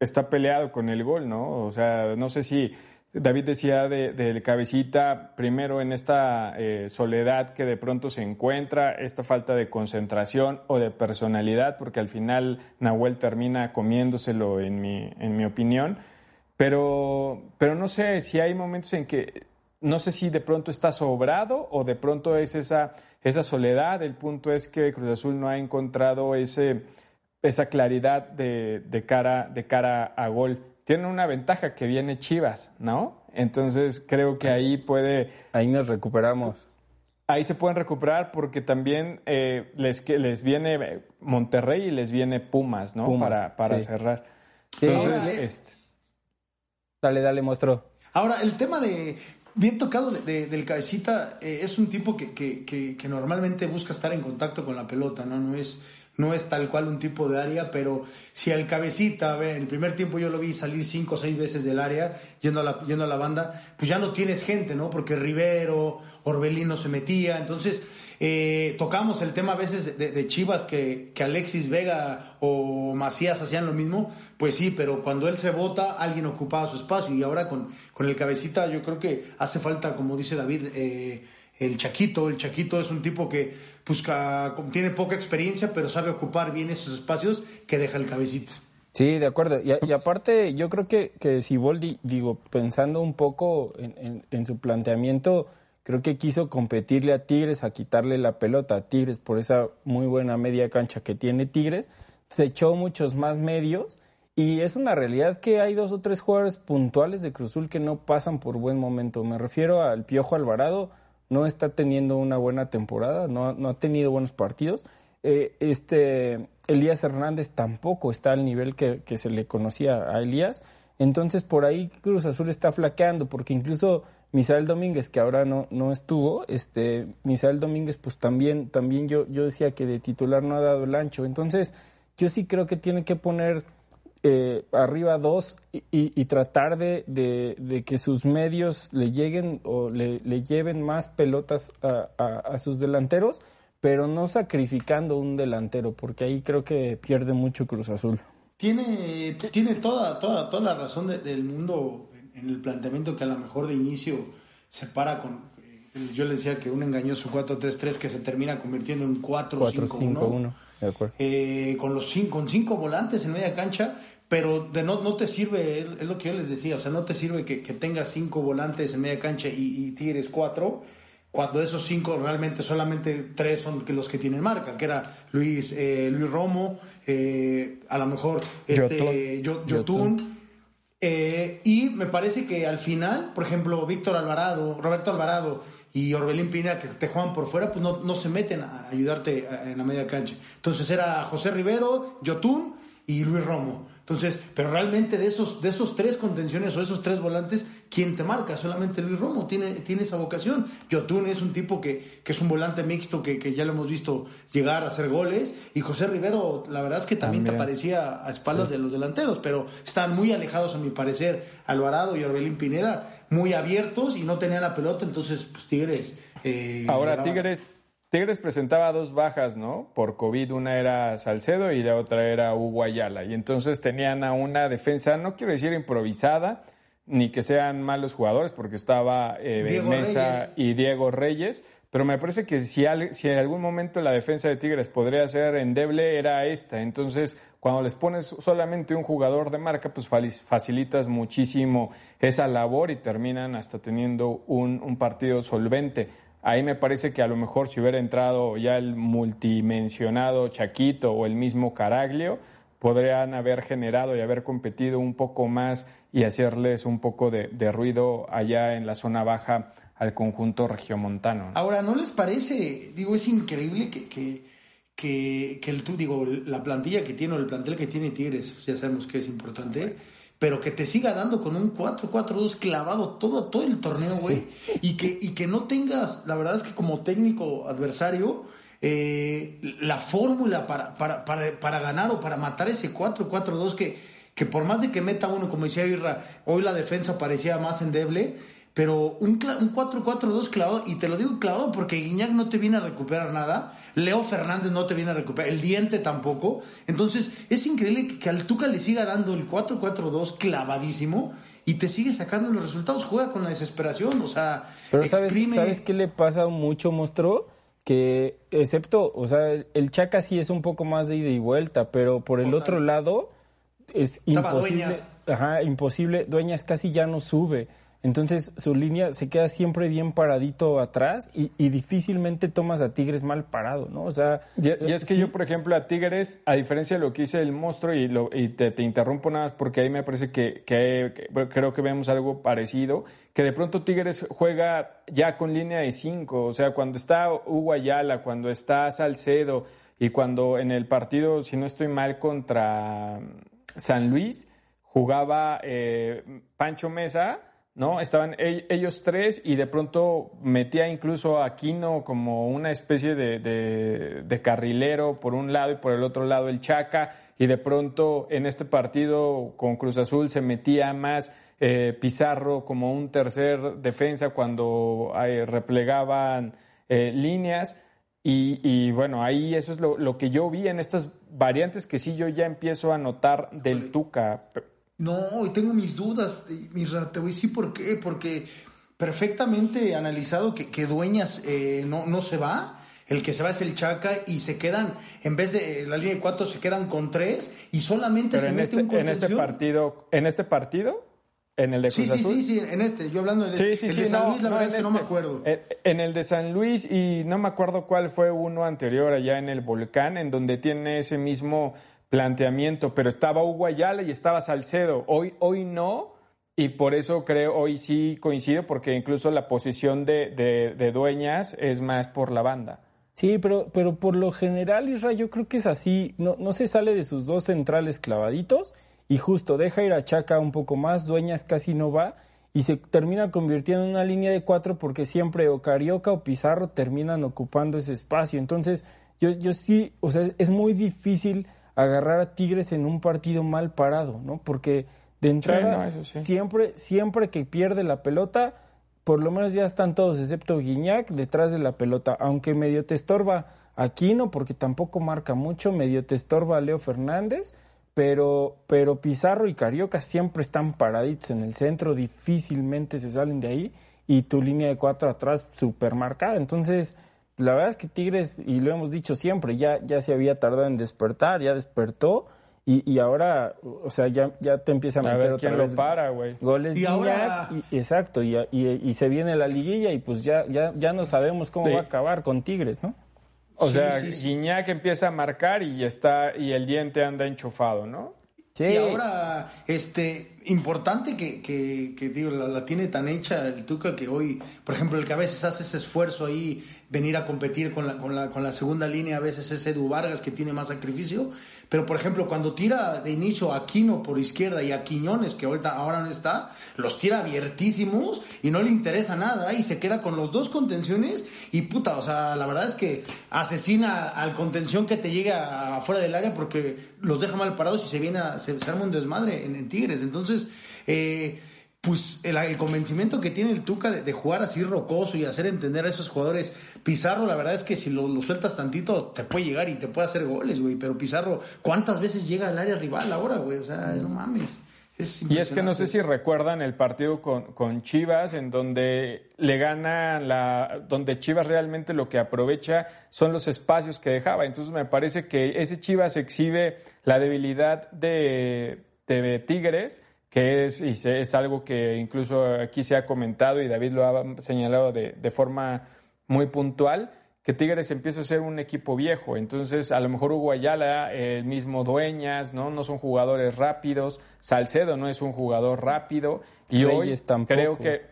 B: está peleado con el gol, ¿no? O sea, no sé si David decía del de cabecita, primero en esta eh, soledad que de pronto se encuentra, esta falta de concentración o de personalidad, porque al final Nahuel termina comiéndoselo, en mi, en mi opinión. Pero, pero no sé si hay momentos en que no sé si de pronto está sobrado o de pronto es esa, esa soledad. El punto es que Cruz Azul no ha encontrado ese, esa claridad de, de, cara, de cara a gol. Tiene una ventaja que viene Chivas, ¿no? Entonces creo que ahí puede...
C: Ahí nos recuperamos.
B: Ahí se pueden recuperar porque también eh, les, les viene Monterrey y les viene Pumas, ¿no?
C: Pumas,
B: para para
C: sí.
B: cerrar.
C: Sí, Entonces, dale. Este... dale, dale, mostró.
D: Ahora, el tema de bien tocado de, de, del cabecita, eh, es un tipo que, que, que, que, normalmente busca estar en contacto con la pelota, ¿no? No es, no es tal cual un tipo de área, pero si al cabecita, ve, en el primer tiempo yo lo vi salir cinco o seis veces del área, yendo a la, yendo a la banda, pues ya no tienes gente, ¿no? Porque Rivero, Orbelino se metía, entonces... Eh, tocamos el tema a veces de, Chivas que, que, Alexis Vega o Macías hacían lo mismo, pues sí, pero cuando él se vota, alguien ocupaba su espacio y ahora con, con el cabecita yo creo que hace falta, como dice David, eh, el Chaquito. El Chaquito es un tipo que busca, tiene poca experiencia, pero sabe ocupar bien esos espacios que deja el cabecita.
C: Sí, de acuerdo. Y, y aparte, yo creo que, que Siboldi, digo, pensando un poco en, en su planteamiento, creo que quiso competirle a Tigres, a quitarle la pelota a Tigres por esa muy buena media cancha que tiene Tigres. se echó muchos más medios y es una realidad que hay dos o tres jugadores puntuales de Cruzul que no pasan por buen momento. Me refiero al Piojo Alvarado, no está teniendo una buena temporada, no, no ha tenido buenos partidos. Eh, este Elías Hernández tampoco está al nivel que, que se le conocía a Elías. Entonces por ahí Cruz Azul está flaqueando, porque incluso Misael Domínguez, que ahora no, no estuvo, este, Misael Domínguez, pues también, también yo, yo decía que de titular no ha dado el ancho. Entonces, yo sí creo que tiene que poner eh, arriba dos y, tratar de, de, que sus medios le lleguen o le, le lleven más pelotas a, a, sus delanteros, pero no sacrificando un delantero, porque ahí creo que pierde mucho Cruz Azul.
D: Tiene, tiene toda, toda, toda la razón de, del mundo en el planteamiento que a lo mejor de inicio se para con. eh, Yo le decía que un engañoso 4-3-3 que se termina convirtiendo en 4-5-1.
C: De acuerdo.
D: Eh, con los cinco, con cinco volantes en media cancha, pero de no, no te sirve, es, lo que yo les decía, o sea, no te sirve que, que tengas cinco volantes en media cancha y, y Tigres cuatro, cuando de esos cinco realmente solamente tres son que los que tienen marca, que era Luis, eh, Luis Romo, eh, a lo mejor este Yo- Yotun. Eh, y me parece que al final, por ejemplo, Víctor Alvarado, Roberto Alvarado y Orbelín Pina, que te juegan por fuera, pues no, no se meten a ayudarte en la media cancha. Entonces era José Rivero, Yotun y Luis Romo. Entonces, pero realmente de esos, de esos tres contenciones o esos tres volantes, ¿quién te marca? Solamente Luis Romo tiene, tiene esa vocación. Yotun es un tipo que, que es un volante mixto que, que ya lo hemos visto llegar a hacer goles. Y José Rivero, la verdad es que también, te aparecía a espaldas de los delanteros, pero están muy alejados, a mi parecer, Alvarado y Orbelín Pineda, muy abiertos y no tenían la pelota, entonces, pues Tigres. eh,
B: Ahora,
D: llegaba.
B: Tigres, Tigres presentaba dos bajas, ¿no? Por COVID, una era Salcedo y la otra era Hugo Ayala. Y entonces tenían a una defensa, no quiero decir improvisada, ni que sean malos jugadores, porque estaba eh, Mesa y Diego Reyes. Pero me parece que si, al- si en algún momento la defensa de Tigres podría ser endeble, era esta. Entonces, cuando les pones solamente un jugador de marca, pues facilitas muchísimo esa labor y terminan hasta teniendo un, un partido solvente. Ahí me parece que a lo mejor si hubiera entrado ya el multimensionado Chaquito o el mismo Caraglio, podrían haber generado y haber competido un poco más y hacerles un poco de, de ruido allá en la zona baja al conjunto regiomontano. ¿no?
D: Ahora, ¿no les parece? Digo, es increíble que, que, que, que el tú, digo, la plantilla que tiene o el plantel que tiene Tigres, ya sabemos que es importante, pero que te siga dando con un 4-4-2 clavado todo, todo el torneo, güey. Y, que, y que no tengas, la verdad es que como técnico adversario, eh, la fórmula para, para, para, para ganar o para matar ese 4-4-2 que, que por más de que meta uno, como decía Irra, hoy la defensa parecía más endeble, pero un, un 4-4-2 clavado, y te lo digo clavado porque Guiñac no te viene a recuperar nada, Leo Fernández no te viene a recuperar, el diente tampoco. Entonces, es increíble que, que al Tuca le siga dando el 4-4-2 clavadísimo y te sigue sacando los resultados. Juega con la desesperación, o sea,
C: Pero ¿sabes,
D: exprime.
C: ¿sabes qué le pasa mucho, monstruo? Que excepto, o sea, el, el Chaca sí es un poco más de ida y vuelta, pero por el
D: Total.
C: otro lado es
D: Estaba
C: imposible.
D: Dueñas.
C: Ajá, imposible. Dueñas casi ya no sube. Entonces su línea se queda siempre bien paradito atrás y, y difícilmente tomas a Tigres mal parado, ¿no? O sea,
B: Y, y es que
C: sí,
B: yo, por ejemplo, a Tigres, a diferencia de lo que hice el monstruo, y, lo, y te, te interrumpo nada más porque ahí me parece que, que- que- bueno, creo que vemos algo parecido, que de pronto Tigres juega ya con línea de cinco, o sea, cuando está Hugo Ayala, cuando está Salcedo y cuando en el partido, si no estoy mal, contra San Luis, jugaba eh, Pancho Mesa, ¿no? Estaban ellos tres y de pronto metía incluso a Aquino como una especie de, de- de carrilero por un lado y por el otro lado el Chaca y de pronto en este partido con Cruz Azul se metía más eh, Pizarro como un tercer defensa cuando eh, replegaban eh, líneas. Y, y, bueno, ahí eso es lo, lo que yo vi en estas variantes que sí yo ya empiezo a notar del Tuca.
D: No, y tengo mis dudas, Mirra, te voy a decir por qué, porque perfectamente analizado que, que Dueñas eh, no, no se va, el que se va es el Chaca y se quedan, en vez de eh, la línea de cuatro, se quedan con tres y solamente
B: Pero
D: se
B: en
D: mete
B: este,
D: un
B: en este partido, en este partido, en el de
D: Sí,
B: Cruz
D: sí,
B: Azul.
D: sí, sí, en este, yo hablando del
B: Sí, sí,
D: el
B: sí,
D: de San
B: no,
D: Luis, la
B: no,
D: verdad es que no me
B: este.
D: acuerdo.
B: En, en el de San Luis y no me acuerdo cuál fue uno anterior allá en el volcán, en donde tiene ese mismo planteamiento, pero estaba Hugo Ayala y estaba Salcedo. Hoy, hoy no, y por eso creo, hoy sí coincido, porque incluso la posición de, de, Dueñas es más por la banda.
C: Sí, pero, pero por lo general, Israel, yo creo que es así. No, no se sale de sus dos centrales clavaditos y justo deja ir a Chaca un poco más, Dueñas casi no va y se termina convirtiendo en una línea de cuatro porque siempre o Carioca o Pizarro terminan ocupando ese espacio. Entonces, yo, yo sí, o sea, es muy difícil agarrar a Tigres en un partido mal parado, ¿no? Porque de entrada,
B: no, sí.
C: siempre, siempre que pierde la pelota, por lo menos ya están todos, excepto Guiñac, detrás de la pelota, aunque medio te estorba Aquino, porque tampoco marca mucho, medio te estorba Leo Fernández, pero, pero Pizarro y Carioca siempre están paraditos en el centro, difícilmente se salen de ahí, y tu línea de cuatro atrás súper marcada. Entonces, la verdad es que Tigres, y lo hemos dicho siempre, ya, ya se había tardado en despertar, ya despertó, y, y ahora, o sea, ya, ya te empiezan a,
B: A
C: meter
B: ver
C: otra
B: quién
C: vez
B: lo para, güey.
C: goles
D: Y ahora-
C: y- exacto, y, y, y se viene la liguilla y pues ya, ya, ya no sabemos cómo
B: Sí.
C: va a acabar con Tigres, ¿no?
B: O
D: Sí,
B: sea,
D: sí, sí.
B: Guiñac empieza a marcar y está y el diente anda enchufado, ¿no?
D: Y ahora, este, importante que, que, que, digo, la, la tiene tan hecha el Tuca que hoy, por ejemplo, el que a veces hace ese esfuerzo ahí, venir a competir con la, con la, con la segunda línea, a veces es Edu Vargas que tiene más sacrificio, pero por ejemplo, cuando tira de inicio a Aquino por izquierda y a Quiñones, que ahorita ahora no está, los tira abiertísimos y no le interesa nada y se queda con los dos contenciones y puta, o sea, la verdad es que asesina al contención que te llega afuera del área porque los deja mal parados y se viene a, se, se arma un desmadre en, en Tigres. Entonces, eh, pues el, el convencimiento que tiene el Tuca de, de jugar así rocoso y hacer entender a esos jugadores. Pizarro, la verdad es que si lo, lo sueltas tantito, te puede llegar y te puede hacer goles, güey. Pero Pizarro, ¿cuántas veces llega al área rival ahora, güey? O sea, no mames. Es
B: Y es que no sé si recuerdan el partido con, con Chivas, en donde le gana la. donde Chivas realmente lo que aprovecha son los espacios que dejaba. Entonces me parece que ese Chivas exhibe la debilidad de, de Tigres, que es, y se- es algo que incluso aquí se ha comentado y David lo ha señalado de, de forma muy puntual, que Tigres empieza a ser un equipo viejo. Entonces, a lo mejor Hugo Ayala, el mismo Dueñas, ¿no? No son jugadores rápidos. Salcedo no es un jugador rápido. Y hoy
C: tampoco.
B: creo que,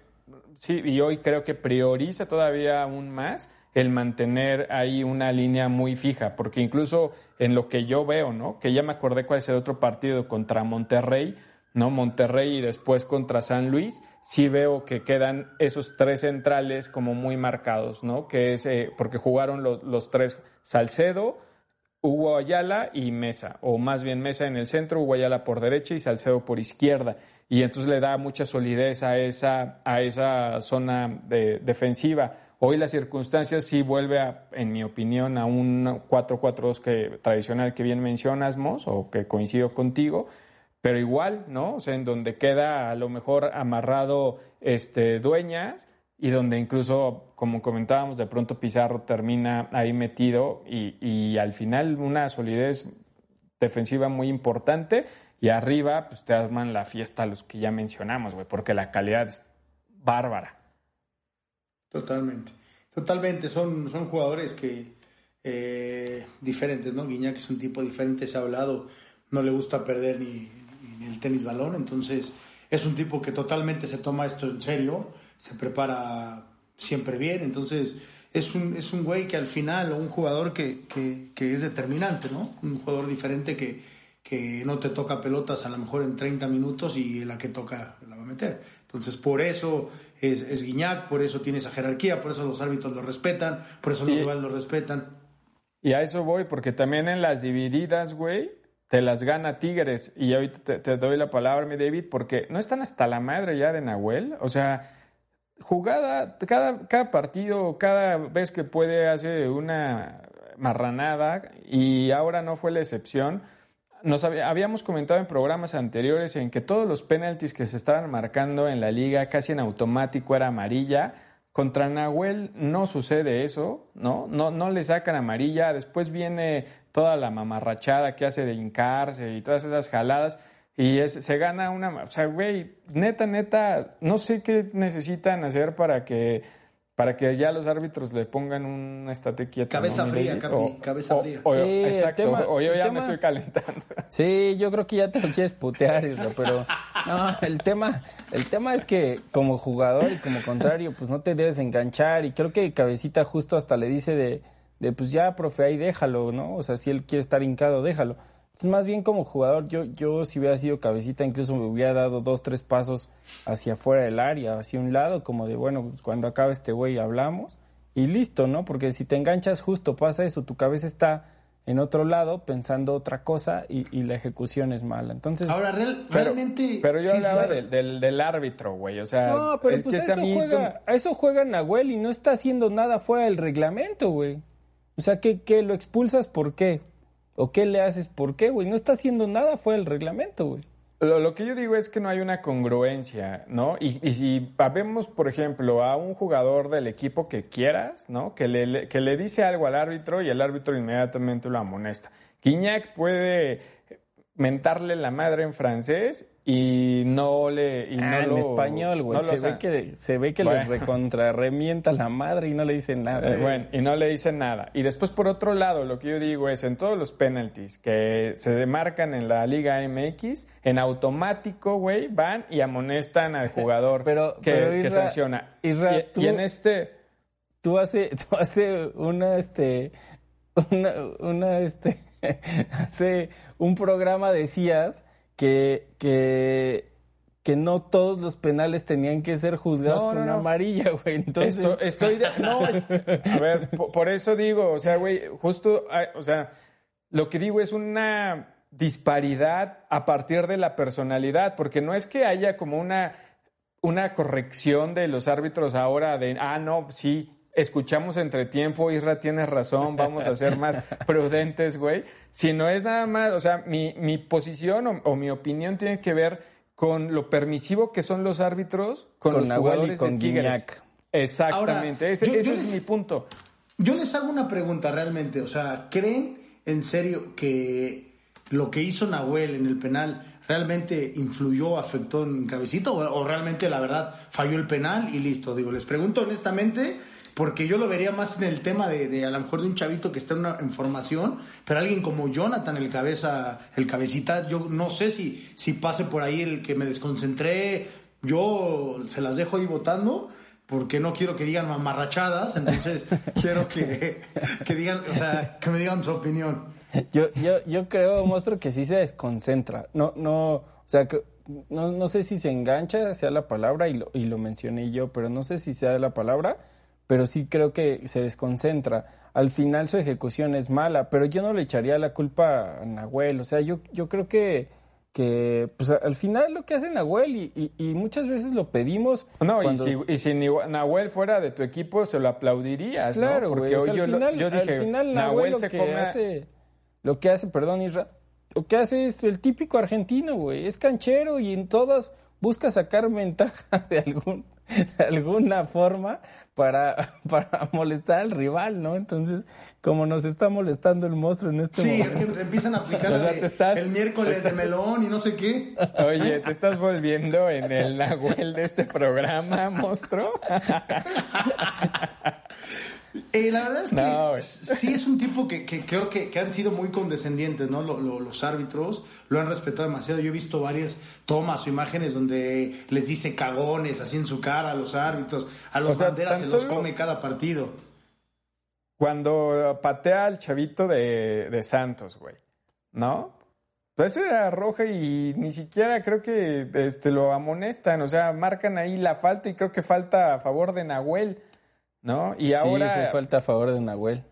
B: sí, y hoy creo que prioriza todavía aún más el mantener ahí una línea muy fija, porque incluso en lo que yo veo, ¿no? Que ya me acordé cuál es el otro partido contra Monterrey, ¿no? Monterrey y después contra San Luis, sí veo que quedan esos tres centrales como muy marcados, ¿no? Que es eh, porque jugaron los, los tres Salcedo, Hugo Ayala y Mesa, o más bien Mesa en el centro, Hugo Ayala por derecha y Salcedo por izquierda. Y entonces le da mucha solidez a esa, a esa zona de- defensiva. Hoy las circunstancias sí vuelve, a, en mi opinión, a un 4-4-2 que, tradicional que bien mencionas, Mos, o que coincido contigo, pero igual, ¿no? O sea, en donde queda a lo mejor amarrado este Dueñas y donde incluso, como comentábamos, de pronto Pizarro termina ahí metido y, y al final una solidez defensiva muy importante y arriba pues te arman la fiesta los que ya mencionamos, güey, porque la calidad es bárbara.
D: Totalmente. Totalmente. Son, son jugadores que eh, diferentes, ¿no? Guiñac es un tipo diferente, se ha hablado, no le gusta perder ni el tenis balón, entonces es un tipo que totalmente se toma esto en serio, se prepara siempre bien, entonces es un, es un güey que al final, o un jugador que, que, que es determinante, ¿no? Un jugador diferente que, que no te toca pelotas a lo mejor en 30 minutos y la que toca la va a meter. Entonces, por eso es, es Guiñac, por eso tiene esa jerarquía, por eso los árbitros lo respetan, por eso los
B: Sí.
D: rivales lo respetan.
B: Y a eso voy, porque también en las divididas, güey, te las gana Tigres. Y ahorita te, doy la palabra, mi David, porque no están hasta la madre ya de Nahuel. O sea, jugada, cada, cada partido, cada vez que puede hace una marranada y ahora no fue la excepción. Nos había- habíamos comentado en programas anteriores en que todos los penaltis que se estaban marcando en la liga casi en automático era amarilla. Contra Nahuel no sucede eso, ¿no? No, no le sacan amarilla. Después viene toda la mamarrachada que hace de hincarse y todas esas jaladas. Y es- se gana una... O sea, güey, neta, neta, no sé qué necesitan hacer para que, para que ya los árbitros le pongan un estate quieto.
D: Cabeza
B: ¿no,
D: fría? Capi,
B: O-
D: cabeza
B: o-
D: fría.
B: o-
C: Sí,
B: exacto,
C: tema-
B: o yo ya
C: tema-
B: me estoy calentando.
C: Sí, yo creo que ya te lo quieres putear, pero no, el tema, el tema es que como jugador y como contrario, pues no te debes enganchar y creo que Cabecita justo hasta le dice de, de pues ya, profe, ahí déjalo, ¿no? O sea, si él quiere estar hincado, déjalo. Entonces, más bien como jugador, yo, yo si hubiera sido Cabecita, incluso me hubiera dado dos, tres pasos hacia afuera del área, hacia un lado, como de, bueno, cuando acabe este güey hablamos y listo, ¿no? Porque si te enganchas justo pasa eso, tu cabeza está en otro lado pensando otra cosa y, y la ejecución es mala. Entonces,
D: Ahora, real-
B: Pero,
D: realmente.
B: pero yo
D: sí,
B: hablaba
D: sí,
B: del, del, del árbitro, güey. O sea,
C: no, pero
B: es
C: pues
B: que
C: a eso,
B: mí-
C: juega, a eso juega Nahuel y no está haciendo nada fuera del reglamento, güey. O sea, ¿qué, qué lo expulsas por qué? ¿O qué le haces por qué, güey? No está haciendo nada fuera del reglamento, güey.
B: Lo, que yo digo es que no hay una congruencia, ¿no? Y, si vemos, por ejemplo, a un jugador del equipo que quieras, ¿no? Que le, que le dice algo al árbitro y el árbitro inmediatamente lo amonesta. Guiñac puede mentarle la madre en francés y no le... Y no
C: Ah, en
B: lo-
C: español, güey.
B: no lo
C: se, ve que, se ve que
B: Bueno.
C: le recontrarremienta la madre y no le dice nada.
B: Eh, bueno, y no le dicen nada. Y después, por otro lado, lo que yo digo es, en todos los penalties que se demarcan en la Liga MX, en automático, güey, van y amonestan al jugador
C: Pero-
B: que,
C: pero,
B: que
C: Isra-
B: sanciona.
C: Isra,
B: y,
C: tú-
B: y en este...
C: tú hace, tú hace una, este, una, una, este, hace un programa decías que, que, que no todos los penales tenían que ser juzgados
B: No,
C: con
B: no,
C: una
B: no.
C: amarilla, güey. Entonces,
B: Esto- estoy de- no, es- a ver, po- por, eso digo, o sea, güey, justo, o sea, lo que digo es una disparidad a partir de la personalidad, porque no es que haya como una, una corrección de los árbitros ahora de, ah, no, sí, escuchamos entre tiempo, Isra tienes razón, vamos a ser más prudentes, güey, sino es nada más, o sea, mi, mi posición o, o mi opinión tiene que ver con lo permisivo que son los árbitros con,
C: Con
B: los
C: Nahuel y
B: jugadores
C: con
B: de Tigres. Exactamente,
D: Ahora,
B: ese,
D: yo-
B: ese
D: yo
B: es
D: les-
B: mi punto.
D: Yo les hago una pregunta realmente, o sea, ¿creen en serio que lo que hizo Nahuel en el penal realmente influyó, afectó en Cabecita o, o realmente la verdad falló el penal y listo? Digo, les pregunto honestamente porque yo lo vería más en el tema de, de a lo mejor de un chavito que está en, una, en formación, pero alguien como Jonathan, el cabeza, el cabecita, yo no sé si, si pase por ahí el que me desconcentré, yo se las dejo ahí votando porque no quiero que digan mamarrachadas, entonces quiero que, que digan, o sea, que me digan su opinión.
C: Yo, yo, yo creo, monstruo, que sí se desconcentra. No, no, o sea, que, no, no sé si se engancha, sea la palabra, y lo, y lo mencioné yo, pero no sé si sea la palabra, pero sí creo que se desconcentra. Al final su ejecución es mala, pero yo no le echaría la culpa a Nahuel. O sea, yo, yo creo que, que pues al final lo que hace Nahuel y, y, y muchas veces lo pedimos.
B: No,
C: cuando-
B: y si, y si Nahuel fuera de tu equipo, se lo aplaudirías.
C: Claro,
B: Porque
C: güey.
B: hoy yo,
C: al
B: lo- yo dije,
C: al final
B: Nahuel
C: Nahuel lo
B: se
C: que
B: come...
C: hace, lo que hace, perdón, Isra, lo que hace es el típico argentino, güey. Es canchero y en todas busca sacar ventaja de algún, de alguna forma para, para molestar al rival, ¿no? Entonces, como nos está molestando el monstruo en este
D: Sí,
C: momento.
D: es que empiezan a aplicar
C: O sea,
D: de
C: estás-
D: el miércoles de melón y no sé qué.
B: Oye, ¿te estás volviendo en el Nahuel de este programa, monstruo?
D: Eh, la verdad es que
B: No,
D: sí es un tipo que, que creo que, que han sido muy condescendientes, ¿no? Lo- lo- los árbitros lo han respetado demasiado. Yo he visto varias tomas o imágenes donde les dice cagones así en su cara a los árbitros, a los
B: O sea,
D: banderas se los come cada partido.
B: Cuando patea al chavito de, de Santos, güey, ¿no? Pues era roja y ni siquiera creo que este, lo amonestan, o sea, marcan ahí la falta y creo que falta a favor de Nahuel, ¿no? Y
C: sí,
B: ahora...
C: fue falta a favor de Nahuel.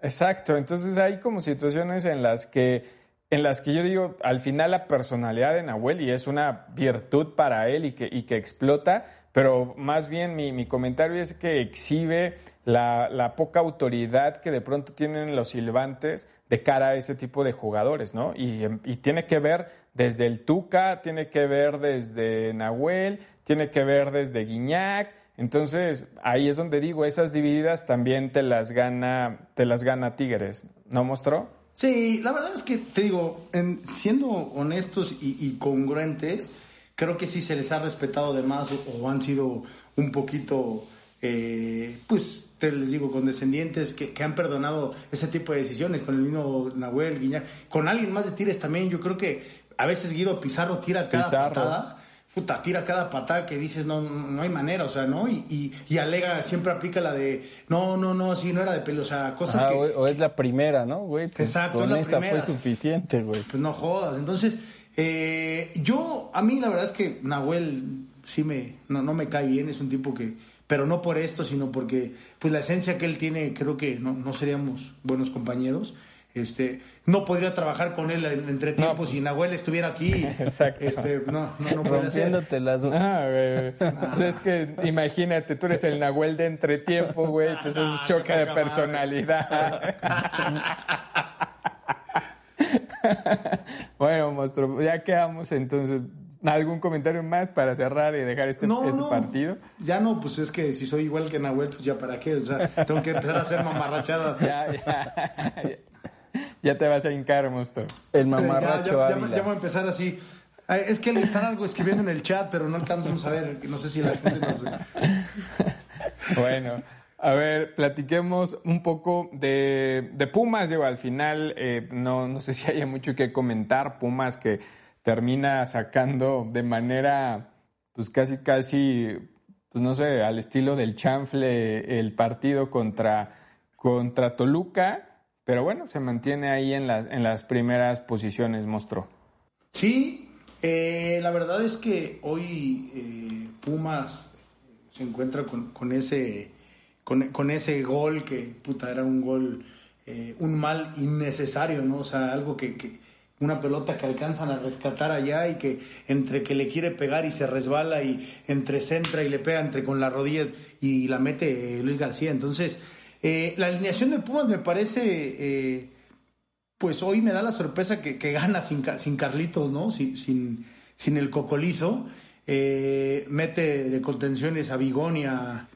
B: Exacto, entonces hay como situaciones en las que en las que yo digo, al final la personalidad de Nahuel y es una virtud para él y que, y que explota, pero más bien mi, mi comentario es que exhibe la, la poca autoridad que de pronto tienen los silbantes de cara a ese tipo de jugadores, ¿no? Y, y tiene que ver desde el Tuca, tiene que ver desde Nahuel, tiene que ver desde Guiñac, entonces, ahí es donde digo, esas divididas también te las gana, te las gana Tigres, ¿no mostró?
D: Sí, la verdad es que te digo, en- siendo honestos y, y congruentes, creo que sí se les ha respetado de más o, o han sido un poquito eh, pues te les digo, condescendientes que, que han perdonado ese tipo de decisiones, con el mismo Nahuel Guiñac, con alguien más de tires también, yo creo que a veces Guido Pizarro tira cada
B: Pizarro.
D: patada, puta, tira cada patada que dices, no, no hay manera, o sea, ¿no? Y, y, y alega, siempre aplica la de, no, no, no, así no era de pelo, o sea, cosas
C: Ah,
D: que,
C: o, o es la primera, ¿no, güey? Pues
D: Exacto,
C: con
D: es la
C: esa
D: primera.
C: fue suficiente, güey.
D: pues no jodas. Entonces, eh, yo, a mí la verdad es que Nahuel sí me, no, no me cae bien, es un tipo que, pero no por esto, sino porque, pues la esencia que él tiene, creo que no, no seríamos buenos compañeros. Este, no podría trabajar con él en entre tiempos si Nahuel estuviera aquí.
B: Exacto.
D: Este, no, no, no puede ser.
C: Rompiéndote las...
B: Ah, güey. Pues es que imagínate, tú eres el Nahuel de entretiempo, güey, pues eso es choque de personalidad. bueno, monstruo, ya quedamos entonces. ¿Algún comentario más para cerrar y dejar este,
D: No,
B: este
D: no,
B: partido?
D: Ya no, pues es que si soy igual que Nahuel, pues ya para qué. O sea, tengo que empezar a hacer mamarrachada.
B: Ya, ya. Ya te vas a hincar, monstruo.
C: El
D: Ya,
C: mamarracho
D: ya, ya,
C: Ávila.
D: ya voy a empezar así. Ay, Es que le están algo escribiendo en el chat, pero no alcanzamos a ver. No sé si la gente nos.
B: Bueno, a ver, platiquemos un poco de, de Pumas. Digo, al final, eh, no, no sé si haya mucho que comentar. Pumas que termina sacando de manera, pues casi, casi, pues no sé, al estilo del chanfle el partido contra, contra Toluca. Pero bueno, se mantiene ahí en las, en las primeras posiciones, monstruo.
D: Sí, eh, la verdad es que hoy eh, Pumas se encuentra con, con ese con, con ese gol que puta era un gol eh, un mal innecesario, ¿no? O sea, algo que, que una pelota que alcanzan a rescatar allá y que entre que le quiere pegar y se resbala y entre centra y le pega entre con la rodilla y la mete eh, Luis García. Entonces, eh, la alineación de Pumas me parece eh, pues hoy me da la sorpresa que, que gana sin, sin Carlitos, ¿no? Sin, sin, sin el cocolizo. Eh, mete de contenciones a Bigonia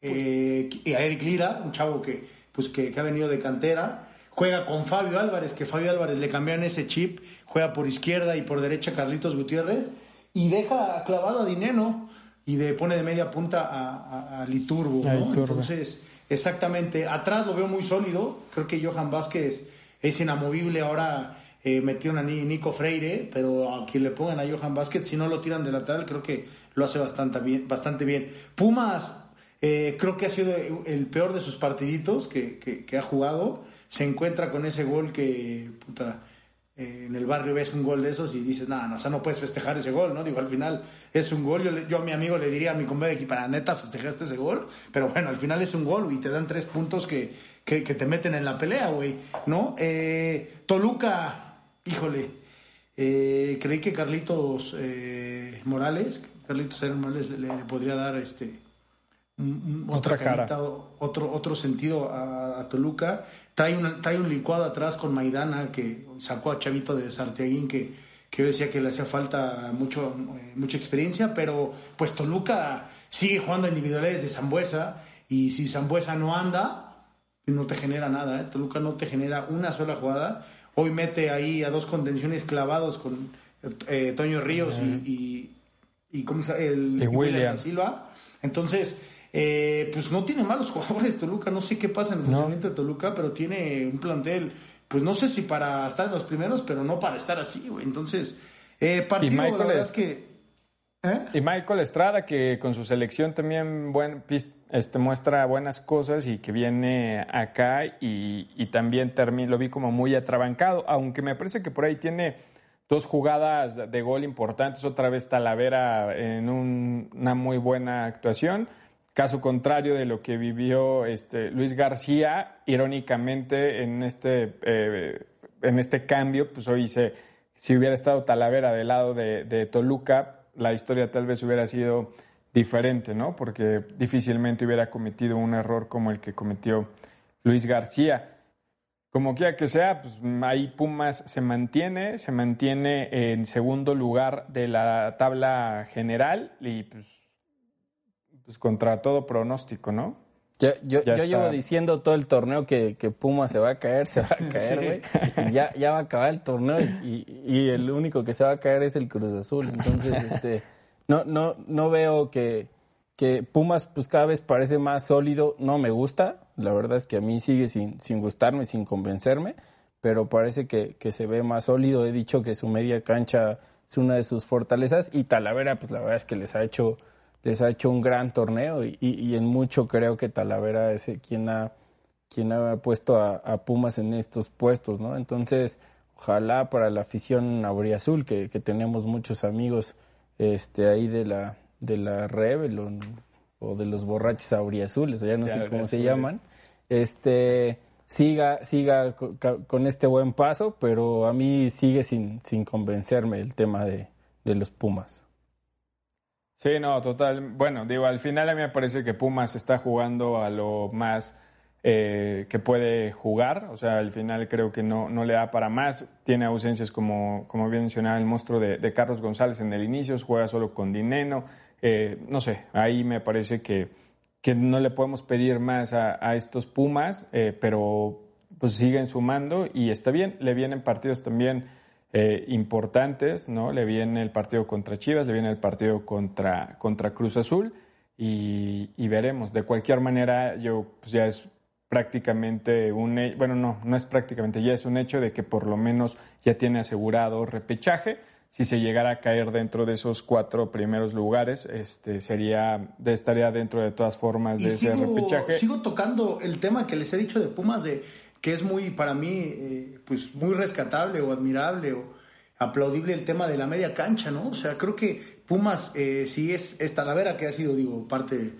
D: eh, y a Eric Lira, un chavo que, pues que, que ha venido de cantera. Juega con Fabio Álvarez, que Fabio Álvarez le cambiaron ese chip. Juega por izquierda y por derecha Carlitos Gutiérrez. Y deja clavado a Dineno y de, pone de media punta a, a- a Liturbo, ¿no?
B: Iturbe.
D: Entonces, exactamente. Atrás lo veo muy sólido. Creo que Johan Vázquez es inamovible. Ahora eh, metieron a Ni- Nico Freire, pero a quien le pongan a Johan Vázquez, si no lo tiran de lateral, creo que lo hace bastante bien. Bastante bien. Pumas, eh, creo que ha sido el peor de sus partiditos que, que- que ha jugado. Se encuentra con ese gol que, puta, eh, en el barrio ves un gol de esos y dices, no, no, o sea, no puedes festejar ese gol, ¿no? Digo, al final es un gol. Yo, yo a mi amigo le diría a mi compadre que para neta festejaste ese gol, pero bueno, al final es un gol y te dan tres puntos que, que, que te meten en la pelea, güey, ¿no? Eh, Toluca, híjole, eh, creí que Carlitos eh, Morales, Carlitos Morales le, le podría dar este un- un-
B: Otra
D: otra, carita, otro otro sentido a, a Toluca. Trae una, trae un licuado atrás con Maidana que sacó a Chavito de Sartiaguín que, que yo decía que le hacía falta mucho, eh, mucha experiencia, pero pues Toluca sigue jugando a individualidades de Zambuesa y si Zambuesa no anda, no te genera nada, ¿eh? Toluca no te genera una sola jugada. Hoy mete ahí a dos contenciones clavados con eh, Toño Ríos y, y, y ¿cómo se llama? El,
B: Y William.
D: Silva. Entonces, eh, pues no tiene malos jugadores Toluca, no sé qué pasa en el funcionamiento de Toluca, pero tiene un plantel, pues no sé si para estar en los primeros, pero no para estar así, güey. Entonces, eh, partido, la verdad
B: es-
D: es que... ¿eh?
B: Y Michael Estrada, que con su selección también buen, este, muestra buenas cosas y que viene acá y, y también termi- lo vi como muy atrabancado, aunque me parece que por ahí tiene dos jugadas de gol importantes, otra vez Talavera en un- una muy buena actuación. Caso contrario de lo que vivió este, Luis García, irónicamente en este, eh, en este cambio, pues hoy se, si hubiera estado Talavera del lado de, de Toluca, la historia tal vez hubiera sido diferente, ¿no? Porque difícilmente hubiera cometido un error como el que cometió Luis García. Como quiera que sea, pues ahí Pumas se mantiene, se mantiene en segundo lugar de la tabla general y pues, pues contra todo pronóstico, ¿no?
C: Yo, yo, yo llevo diciendo todo el torneo que, que Puma se va a caer, se va a caer, güey. Y ya, ya va a acabar el torneo y, y- y el único que se va a caer es el Cruz Azul. Entonces, este, no, no, no veo que, que Pumas pues cada vez parece más sólido, no me gusta, la verdad es que a mí sigue sin, sin gustarme, sin convencerme, pero parece que, que se ve más sólido, he dicho que su media cancha es una de sus fortalezas y Talavera pues la verdad es que les ha hecho les ha hecho un gran torneo y, y, en mucho creo que Talavera es quien ha quien ha puesto a, a, Pumas en estos puestos, ¿no? Entonces, ojalá para la afición auriazul, que, que tenemos muchos amigos este ahí de la de la Rebel o, de los borrachos auriazules, ya no sé cómo se llaman, este siga siga con, este buen paso, pero a mí sigue sin, sin convencerme el tema de, de los Pumas.
B: Sí, no, total. Bueno, digo, al final a mí me parece que Pumas está jugando a lo más eh, que puede jugar. O sea, al final creo que no, no le da para más. Tiene ausencias como, como bien mencionaba el monstruo de, Carlos González en el inicio, juega solo con Dineno. Eh, no sé, ahí me parece que, que no le podemos pedir más a, estos Pumas, eh, pero pues siguen sumando y está bien. Le vienen partidos también importantes, ¿no? Le viene el partido contra Chivas, le viene el partido contra, contra Cruz Azul. Y, y, veremos. De cualquier manera, yo pues ya es prácticamente un, bueno, no, no es prácticamente, ya es un hecho de que por lo menos ya tiene asegurado repechaje. Si se llegara a caer dentro de esos cuatro primeros lugares, este sería, estaría dentro de todas formas de ese repechaje.
D: Sigo tocando el tema que les he dicho de Pumas, de que es muy, para mí, eh, pues muy rescatable o admirable o aplaudible el tema de la media cancha, ¿no? O sea, creo que Pumas, eh, si es, es Talavera, que ha sido, digo, parte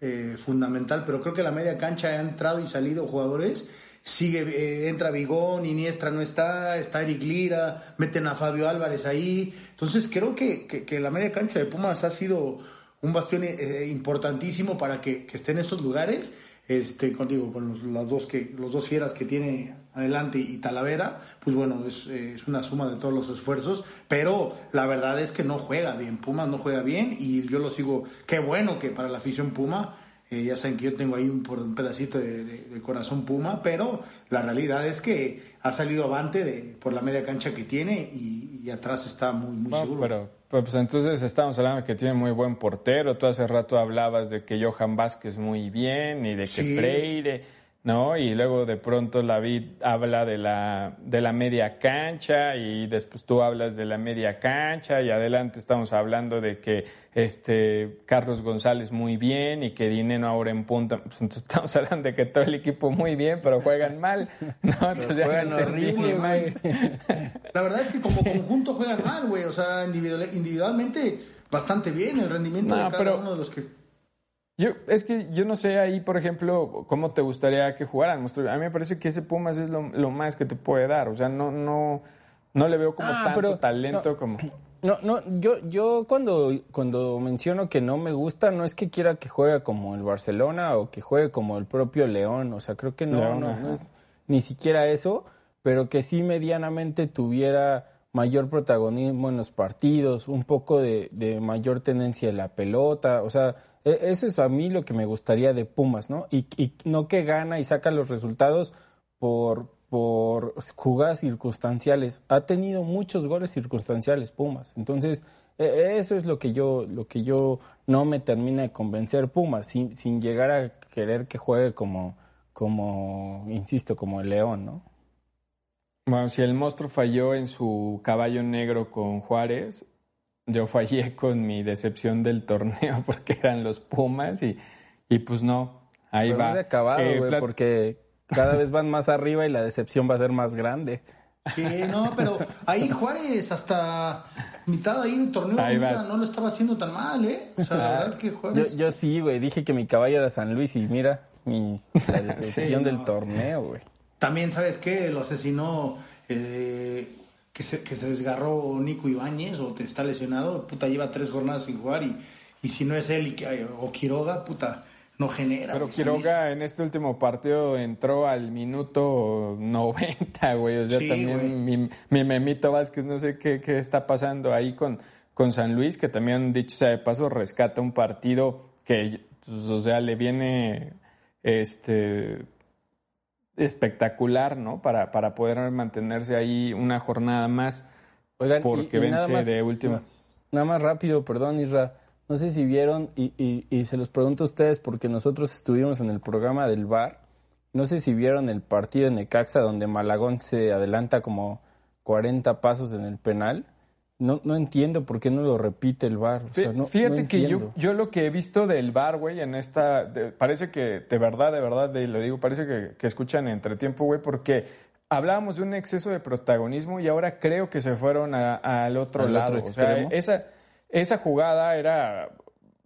D: eh, fundamental, pero creo que la media cancha ha entrado y salido jugadores. Sigue, eh, entra Vigón, Iniestra no está, está Eric Lira, meten a Fabio Álvarez ahí. Entonces creo que, que, la media cancha de Pumas ha sido un bastión importantísimo para que, que esté en estos lugares este, contigo, con los, las dos que, los dos fieras que tiene adelante y Talavera, pues bueno, es, es, una suma de todos los esfuerzos, pero la verdad es que no juega bien, Puma no juega bien y yo lo sigo, qué bueno que para la afición Puma, eh, ya saben que yo tengo ahí un, un pedacito de, corazón Puma, pero la realidad es que ha salido avante de, por la media cancha que tiene y, atrás está muy, muy seguro.
B: Pero, pues entonces estamos hablando de que tiene muy buen portero, tú hace rato hablabas de que Johan Vázquez muy bien y de que Freire ¿no? Y luego de pronto David habla de la, de la media cancha y después tú hablas de la media cancha y adelante estamos hablando de que este Carlos González muy bien y que Dineno ahora en punta. Pues entonces estamos hablando de que todo el equipo muy bien, pero juegan mal, ¿no? Entonces
C: juegan horrible,
D: La verdad es que como conjunto juegan mal, güey, o sea, individualmente bastante bien el rendimiento de cada uno de los que
B: yo, es que yo no sé ahí, por ejemplo, cómo te gustaría que jugaran. A mí me parece que ese Pumas es lo, más que te puede dar. O sea, no, no, no le veo como ah, tanto talento como.
C: No, no, yo, yo cuando, cuando menciono que no me gusta, no es que quiera que juegue como el Barcelona o que juegue como el propio León. O sea, creo que no, no, es ni siquiera eso, pero que sí medianamente tuviera mayor protagonismo en los partidos, un poco de, de mayor tenencia de la pelota. O sea, eso es a mí lo que me gustaría de Pumas, ¿no? Y, no que gana y saca los resultados por, por jugadas circunstanciales. Ha tenido muchos goles circunstanciales Pumas. Entonces, e, eso es lo que yo, lo que yo no me termina de convencer Pumas, sin, sin llegar a querer que juegue como, como, insisto, como el León, ¿no?
B: Bueno, si el monstruo falló en su caballo negro con Juárez, yo fallé con mi decepción del torneo porque eran los Pumas y, y pues no, ahí va.
C: No se acabado, eh, güey, porque cada vez van más arriba y la decepción va a ser más grande.
D: Sí, no, pero ahí Juárez hasta mitad ahí del torneo no lo estaba haciendo tan mal, ¿eh? O sea, la verdad es que Juárez...
C: Yo, sí, güey, dije que mi caballo era San Luis y mira, mi, la decepción del torneo, güey.
D: También, ¿sabes qué? Lo asesinó eh, que se, que se desgarró Nico Ibáñez o te está lesionado, puta, lleva tres jornadas sin jugar y, y si no es él o Quiroga, puta, no genera.
B: Pero Quiroga en este último partido entró al minuto 90, güey. O sea, también mi, mi, Memito Vázquez, no sé qué, qué está pasando ahí con, con San Luis, que también, dicho sea de paso, rescata un partido que, pues, o sea, le viene este espectacular, ¿no? Para, para poder mantenerse ahí una jornada más.
C: Oigan, porque vence de última. Nada más rápido, perdón, Isra. no sé si vieron, y, y, y se los pregunto a ustedes porque nosotros estuvimos en el programa del VAR, no sé si vieron el partido en Necaxa donde Malagón se adelanta como 40 pasos en el penal. No, no entiendo por qué no lo repite el VAR. O sea, no,
B: Fíjate
C: no
B: que yo, yo lo que he visto del bar, güey, en esta. de- parece que, de verdad, de verdad, de- lo digo, parece que, que escuchan entre tiempo, güey, porque hablábamos de un exceso de protagonismo y ahora creo que se fueron a- al otro
C: Al
B: lado.
C: otro
B: o sea, esa, esa jugada era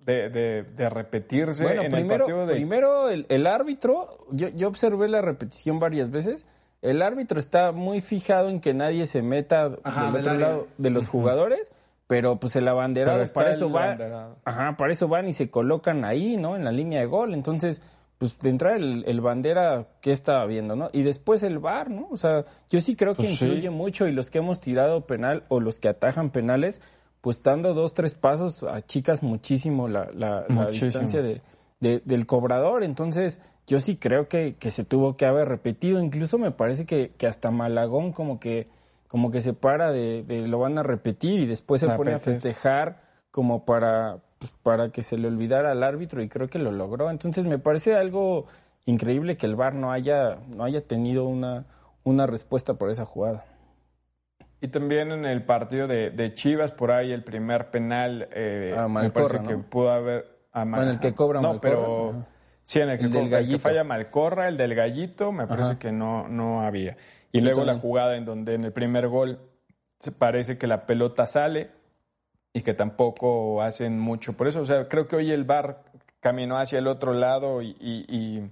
B: de, de- de repetirse
C: Bueno,
B: en el
C: primero,
B: partido de.
C: primero el, el árbitro, yo, yo observé la repetición varias veces. El árbitro está muy fijado en que nadie se meta
D: Ajá,
C: del otro
D: área.
C: lado de los jugadores, pero pues el abanderado para
B: el
C: eso va.
B: abanderado.
C: Ajá, para eso van y se colocan ahí, ¿no? En la línea de gol. Entonces, pues de entrar el, el bandera, ¿qué estaba viendo, no? Y después el VAR, ¿no? O sea, yo sí creo que
B: Pues sí.
C: influye mucho y los que hemos tirado penal o los que atajan penales, pues dando dos, tres pasos, achicas muchísimo la, la, la
B: Muchísimo.
C: distancia de, de- del cobrador. Entonces, yo sí creo que, que se tuvo que haber repetido. Incluso me parece que, que hasta Malagón como que, como que se para de, de lo van a repetir y después se
B: A
C: pone a
B: repetir.
C: festejar como para, pues, para que se le olvidara al árbitro y creo que lo logró. Entonces me parece algo increíble que el VAR no haya, no haya tenido una, una respuesta por esa jugada.
B: Y también en el partido de, de Chivas, por ahí el primer penal. Eh,
C: A
B: me
C: Malcorra,
B: parece que
C: ¿no?
B: pudo haber. a Mal-
C: Bueno, el que cobra
B: No,
C: Malcorra,
B: pero. Sí, en el que,
C: El del
B: co- el que falla Malcorra, el del gallito, me parece
C: Ajá.
B: que no, no había. Y
C: Yo
B: luego la jugada en donde en el primer gol se parece que la pelota sale y que tampoco hacen mucho por eso. O sea, creo que hoy el VAR caminó hacia el otro lado y, y, y-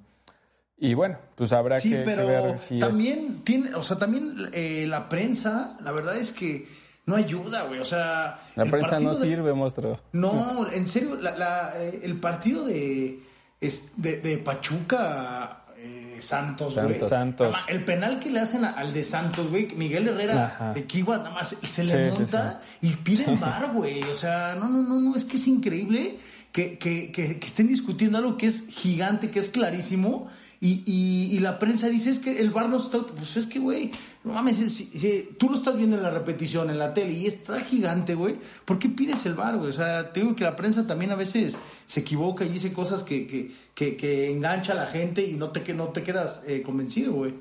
B: y bueno, pues habrá
D: Sí,
B: que, que
D: pero
B: ver si es-
D: también tiene, o sea, también eh, la prensa, la verdad es que no ayuda, güey. O sea,
C: La prensa no
D: de-
C: sirve, monstruo.
D: No, en serio, la- la, eh, el partido de, es- de, de Pachuca eh, Santos, güey.
C: Santos.
B: Santos.
D: Nada más, El penal que le hacen a- al de Santos, güey, Miguel Herrera,
B: Ajá.
D: de Kiwa, nada más se le
B: Sí, sí,
D: monta y piden bar, güey. O sea, no, no, no, no, es que es increíble que, que, que, que estén discutiendo algo que es gigante, que es clarísimo. Y, y, y la prensa dice, es que el bar no está... Pues es que, güey, no mames, si, si tú lo estás viendo en la repetición, en la tele, y está gigante, güey, ¿por qué pides el bar, güey? O sea, te digo que la prensa también a veces se equivoca y dice cosas que, que, que, que engancha a la gente y no te, que no te quedas eh, convencido, güey.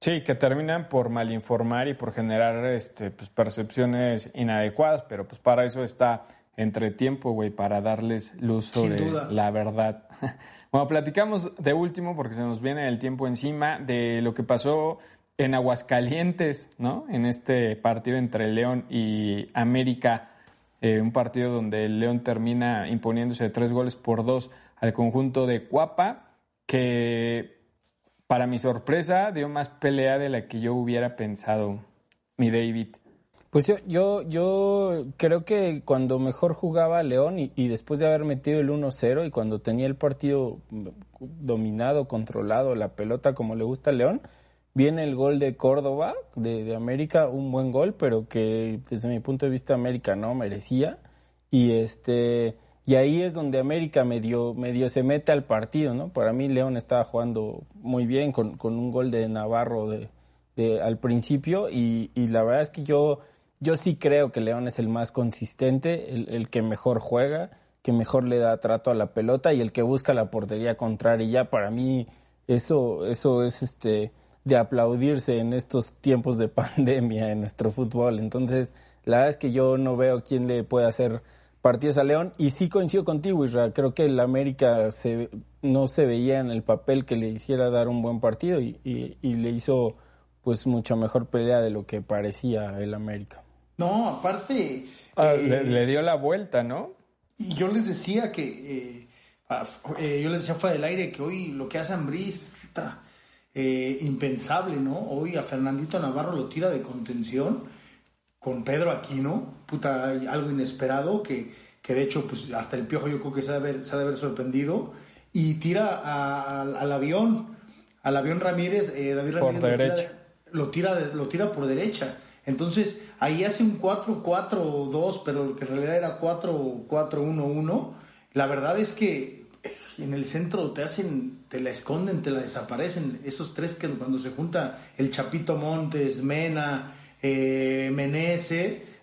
B: Sí, que terminan por malinformar y por generar este, pues, percepciones inadecuadas, pero pues para eso está entre tiempo, güey, para darles luz sobre la verdad. Bueno, platicamos de último, porque se nos viene el tiempo encima, de lo que pasó en Aguascalientes, ¿no? En este partido entre León y América, eh, un partido donde el León termina imponiéndose de tres goles por dos al conjunto de Cuapa, que para mi sorpresa, dio más pelea de la que yo hubiera pensado, mi David.
C: Pues yo, yo, yo creo que cuando mejor jugaba León y, y después de haber metido el 1-0 y cuando tenía el partido dominado, controlado, la pelota como le gusta a León, viene el gol de Córdoba, de, de América, un buen gol, pero que desde mi punto de vista América no merecía. Y este y ahí es donde América medio, medio se mete al partido, ¿no? Para mí León estaba jugando muy bien con, con un gol de Navarro de- al principio y, y la verdad es que yo, yo sí creo que León es el más consistente, el, el que mejor juega, que mejor le da trato a la pelota y el que busca la portería contraria. Ya para mí eso, eso es este de aplaudirse en estos tiempos de pandemia en nuestro fútbol. Entonces, la verdad es que yo no veo quién le puede hacer partidos a León y sí coincido contigo, Isra. Creo que el América se, no se veía en el papel que le hiciera dar un buen partido y, y- le hizo pues mucho mejor pelea de lo que parecía el América.
D: No, aparte...
B: Ah,
D: eh,
B: le, le dio la vuelta, ¿no?
D: Y yo les decía que, eh, ah, eh, yo les decía fuera del aire que hoy lo que hace Ambriz, puta, eh, impensable, ¿no? Hoy a Fernandito Navarro lo tira de contención con Pedro Aquino, puta, algo inesperado que, que de hecho, pues hasta el piojo yo creo que se ha de haber, se ha de haber sorprendido y tira a- al- al avión, al avión Ramírez, eh, David
B: Por
D: Ramírez lo tira
B: derecha.
D: lo tira, de- lo tira por derecha. Entonces, ahí hace un 4-4-2, pero que en realidad era 4-4-1-1. La verdad es que en el centro te hacen, te la esconden, te la desaparecen. Esos tres que cuando se junta el Chapito Montes, Mena, eh,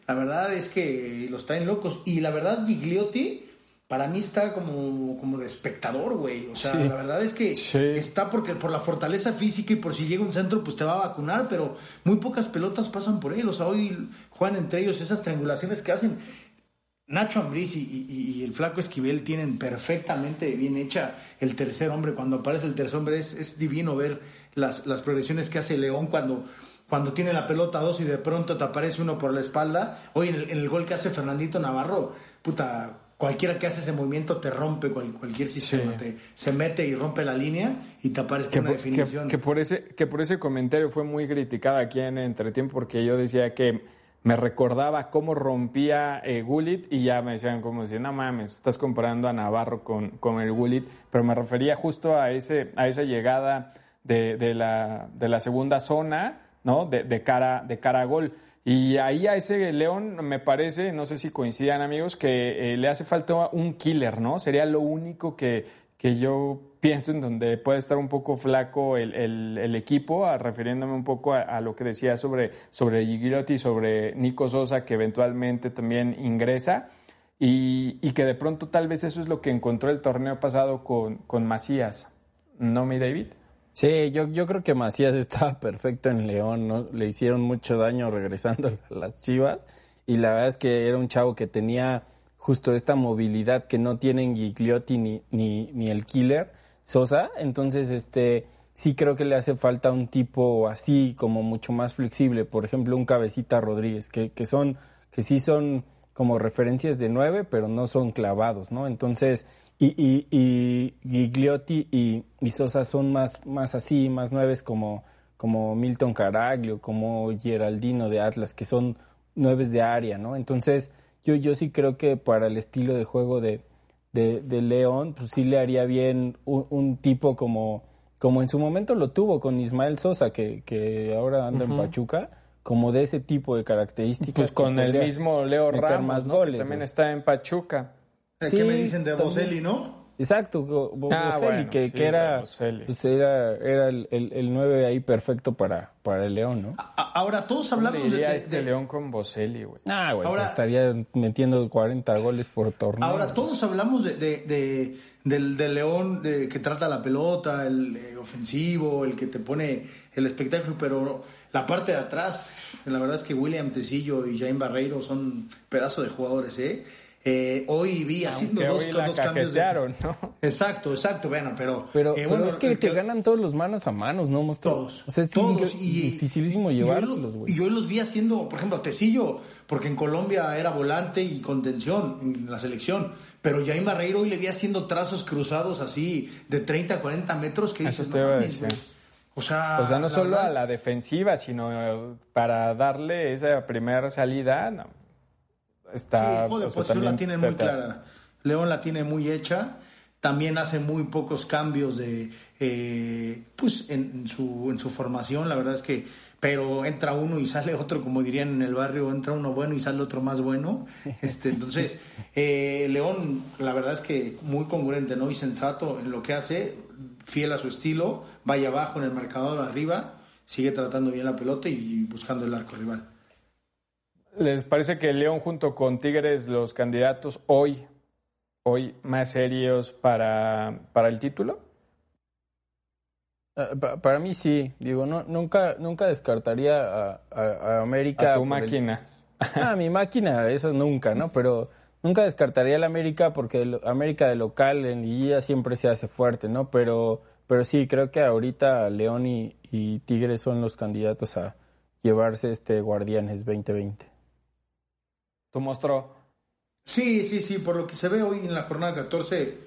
D: La verdad es que los traen locos. Y la verdad, Gigliotti, para mí está como, como de espectador, güey. O sea, la verdad es que está porque por la fortaleza física y por si llega un centro, pues te va a vacunar, pero muy pocas pelotas pasan por él. O sea, hoy juegan entre ellos esas triangulaciones que hacen. Nacho Ambriz y, el flaco Esquivel tienen perfectamente bien hecha el tercer hombre. Cuando aparece el tercer hombre es, es divino ver las, las progresiones que hace León cuando, cuando tiene la pelota dos y de pronto te aparece uno por la espalda. Hoy en el, gol que hace Fernandito Navarro, puta, cualquiera que hace ese movimiento te rompe cualquier sistema, se mete y rompe la línea y te aparece una definición.
B: Que, por ese, que por ese comentario fue muy criticado aquí en Entretiempo porque yo decía que me recordaba cómo rompía eh, Gullit y ya me decían como si, no mames, estás comparando a Navarro con, con el Gullit, pero me refería justo a, ese, a esa llegada de, de, la, de la segunda zona, ¿no? De, de, cara, de cara a gol. Y ahí a ese León me parece, no sé si coincidan amigos, que eh, le hace falta un killer, ¿no? Sería lo único que, que yo pienso en donde puede estar un poco flaco el, el, equipo, refiriéndome un poco a, lo que decía sobre, sobre Gigliotti, sobre Nico Sosa, que eventualmente también ingresa, y, y, que de pronto tal vez eso es lo que encontró el torneo pasado con, con Macías, ¿no, mi David?
C: Sí, yo, yo creo que Macías estaba perfecto en León, ¿no? Le hicieron mucho daño regresando a las Chivas, y la verdad es que era un chavo que tenía justo esta movilidad que no tienen Gigliotti ni, ni, ni el Killer, Sosa, entonces este sí creo que le hace falta un tipo así como mucho más flexible, por ejemplo un cabecita Rodríguez, que, que son, que sí son como referencias de nueve, pero no son clavados, ¿no? Entonces, y, y, y Gigliotti y, y, Sosa son más, más así, más nueves como, como Milton Caraglio, como Geraldino de Atlas, que son nueves de área, ¿no? Entonces, yo, yo sí creo que para el estilo de juego de, de, León, pues sí le haría bien un, tipo como, como en su momento lo tuvo con Ismael Sosa, que, que ahora anda en Pachuca, como de ese tipo de características.
B: Pues con el mismo Leo Ramos, más goles, que también está en Pachuca.
D: ¿Qué me dicen de Boselli, no?
C: Exacto, ah, que, que era, pues era, era el, el, 9 ahí perfecto para, para el León, ¿no?
D: Ahora, todos hablamos de, de,
B: este León con Boselli, güey.
C: Ah, güey, ahora, estaría metiendo 40 goles por torneo.
D: Ahora, todos hablamos de, de del, del, León de, que trata la pelota, el eh, ofensivo, el que te pone el espectáculo, pero la parte de atrás, la verdad es que William Tecillo y Jaime Barreiro son pedazo de jugadores, ¿eh? Eh, hoy vi haciendo dos, dos cambios de...
B: ¿no?
D: Exacto, exacto, bueno, pero...
C: Pero,
D: eh,
C: es que, te ganan todos los manos a manos, ¿no?
D: Todos.
C: O sea, es todos. Y, dificilísimo llevarlos,
D: güey. Y yo los vi haciendo, por ejemplo, Tecillo, porque en Colombia era volante y contención en la selección, pero Jaime Barreiro hoy le vi haciendo trazos cruzados así de 30 a 40 metros que
B: Eso iba a decir.
D: O sea,
B: o sea, no solo a la defensiva, sino para darle esa primera salida, no está...
D: Sí, de posición la tiene muy clara. León la tiene muy hecha. También hace muy pocos cambios de, eh, pues en, su, en su formación. La verdad es que, pero entra uno y sale otro, como dirían en el barrio, entra uno bueno y sale otro más bueno. Este, entonces, eh, León, la verdad es que muy congruente, ¿no? Y sensato en lo que hace, fiel a su estilo, vaya abajo en el marcador arriba, sigue tratando bien la pelota y buscando el arco rival.
B: ¿Les parece que León junto con Tigres los candidatos hoy, hoy más serios para, para el título?
C: Ah, para mí sí, digo, no, nunca, nunca descartaría a, América.
B: A tu máquina.
C: Ah, mi máquina, eso nunca, ¿no? Pero nunca descartaría a la América porque América de local en Liguilla siempre se hace fuerte, ¿no? Pero, pero sí, creo que ahorita León y, y Tigres son los candidatos a llevarse este Guardianes 2020
B: mostró.
D: Sí, sí, sí, por lo que se ve hoy en la jornada 14,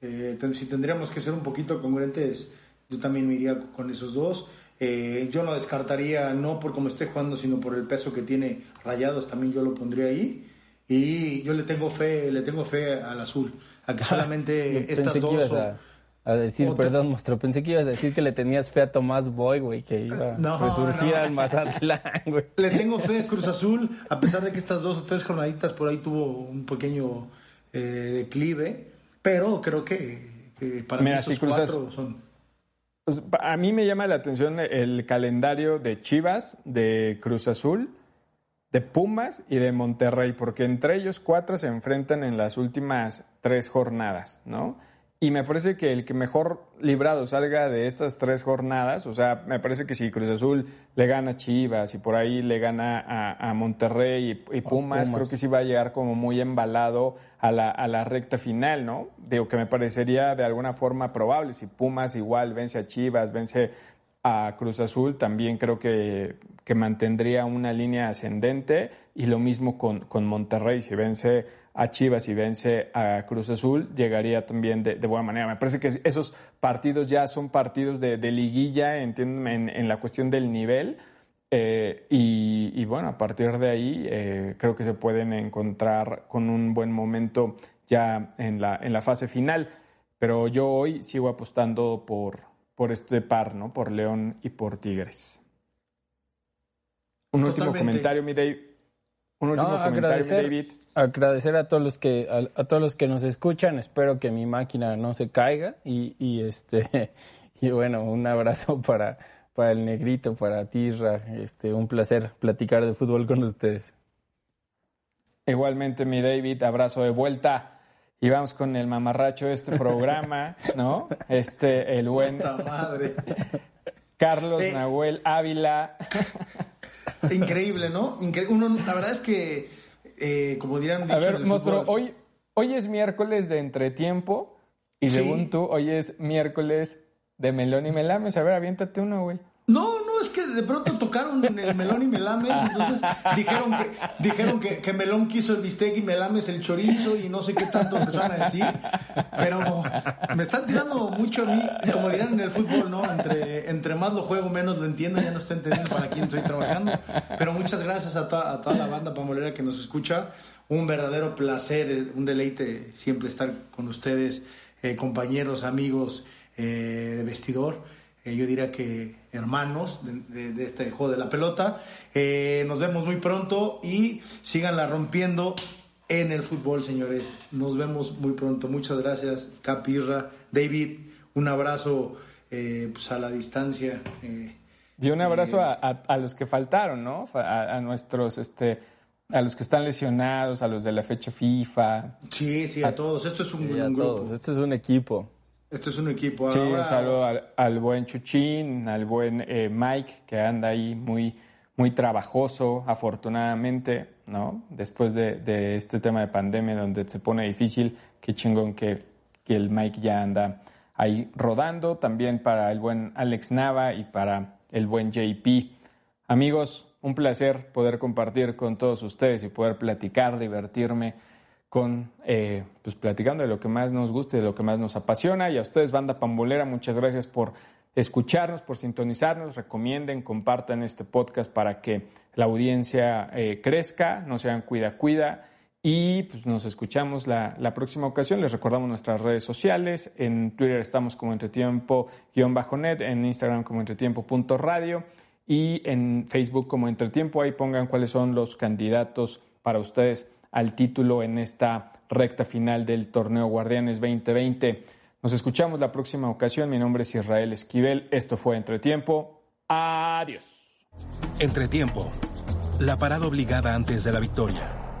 D: eh, si tendríamos que ser un poquito congruentes, yo también me iría con esos dos. Eh, yo no descartaría, no por cómo esté jugando, sino por el peso que tiene Rayados, también yo lo pondría ahí. Y yo le tengo fe, le tengo fe al azul, a que solamente estas dos
C: a decir, perdón, monstruo, pensé que ibas a decir que le tenías fe a Tomás Boy, güey, que iba a resurgir al Mazatlán, güey.
D: Le tengo fe a Cruz Azul, a pesar de que estas dos o tres jornaditas por ahí tuvo un pequeño eh, declive, pero creo que, para mí esos cuatro son...
B: Pues, a mí me llama la atención el calendario de Chivas, de Cruz Azul, de Pumas y de Monterrey, porque entre ellos cuatro se enfrentan en las últimas tres jornadas, ¿no? Y me parece que el que mejor librado salga de estas tres jornadas, o sea, me parece que si Cruz Azul le gana a Chivas y por ahí le gana a, Monterrey y, Pumas, creo que sí va a llegar como muy embalado a la, a la recta final, ¿no? Digo que me parecería de alguna forma probable. Si Pumas igual vence a Chivas, vence a Cruz Azul, también creo que, que mantendría una línea ascendente y lo mismo con, con Monterrey, si vence a Chivas y vence a Cruz Azul, llegaría también de, buena manera. Me parece que esos partidos ya son partidos de, liguilla, entienden, en, la cuestión del nivel. Eh, y, bueno, a partir de ahí eh, creo que se pueden encontrar con un buen momento ya en la, en la fase final. Pero yo hoy sigo apostando por, por este par, ¿no? Por León y por Tigres. Un último comentario, mi David. Un último comentario, mi David
C: agradecer a todos los que a, todos los que nos escuchan. Espero que mi máquina no se caiga y, y este y bueno, un abrazo para para el negrito, para Tirra. Este, un placer platicar de fútbol con ustedes.
B: Igualmente, mi David, abrazo de vuelta. Y vamos con el mamarracho de este programa, ¿no? Este, el buen
D: madre.
B: Carlos eh, Nahuel Ávila.
D: Increíble, ¿no? Uno, la verdad es que eh, como dirán
B: A ver, monstruo, hoy, hoy es miércoles de entretiempo y según tú, hoy es miércoles de melón y melames. A ver, aviéntate uno, güey.
D: No, no, es que de pronto tocaron el melón y melames, entonces dijeron que dijeron que, que, melón quiso el bistec y melames el chorizo y no sé qué tanto empezaron a decir, pero me están tirando mucho a mí, como dirán en el fútbol, ¿no? Entre, entre más lo juego, menos lo entiendo, ya no estoy entendiendo para quién estoy trabajando, pero muchas gracias a, toda, a toda la banda pambolera que nos escucha, un verdadero placer, un deleite siempre estar con ustedes, eh, compañeros, amigos eh, de vestidor. Eh, yo diría que hermanos de, este juego de la pelota. Eh, nos vemos muy pronto y síganla rompiendo en el fútbol, señores. Nos vemos muy pronto. Muchas gracias, Capirra, David. Un abrazo eh, pues a la distancia.
B: y un abrazo a, los que faltaron, ¿no? A, nuestros, este, a los que están lesionados, a los de la fecha FIFA.
D: Sí, sí, a, todos. Esto es un, un grupo.
C: Esto es un equipo.
D: Esto es un equipo.
B: Sí, un saludo al, buen Chuchín, al buen eh, Mike, que anda ahí muy, muy trabajoso, afortunadamente, ¿no? Después de, este tema de pandemia donde se pone difícil, qué chingón que, que el Mike ya anda ahí rodando. También para el buen Alex Nava y para el buen JP. Amigos, un placer poder compartir con todos ustedes y poder platicar, divertirme con, eh, pues platicando de lo que más nos gusta y de lo que más nos apasiona. Y a ustedes, Banda Pambolera, muchas gracias por escucharnos, por sintonizarnos. Recomienden, compartan este podcast para que la audiencia eh, crezca, no sean cuida, cuida. Y pues nos escuchamos la, la, próxima ocasión. Les recordamos nuestras redes sociales. En Twitter estamos como entretiempo-net, en Instagram como entretiempo.radio y en Facebook como entretiempo. Ahí pongan cuáles son los candidatos para ustedes al título en esta recta final del torneo Guardianes 2020. Nos escuchamos la próxima ocasión. Mi nombre es Israel Esquivel. Esto fue Entretiempo. Adiós.
A: Entretiempo. La parada obligada antes de la victoria.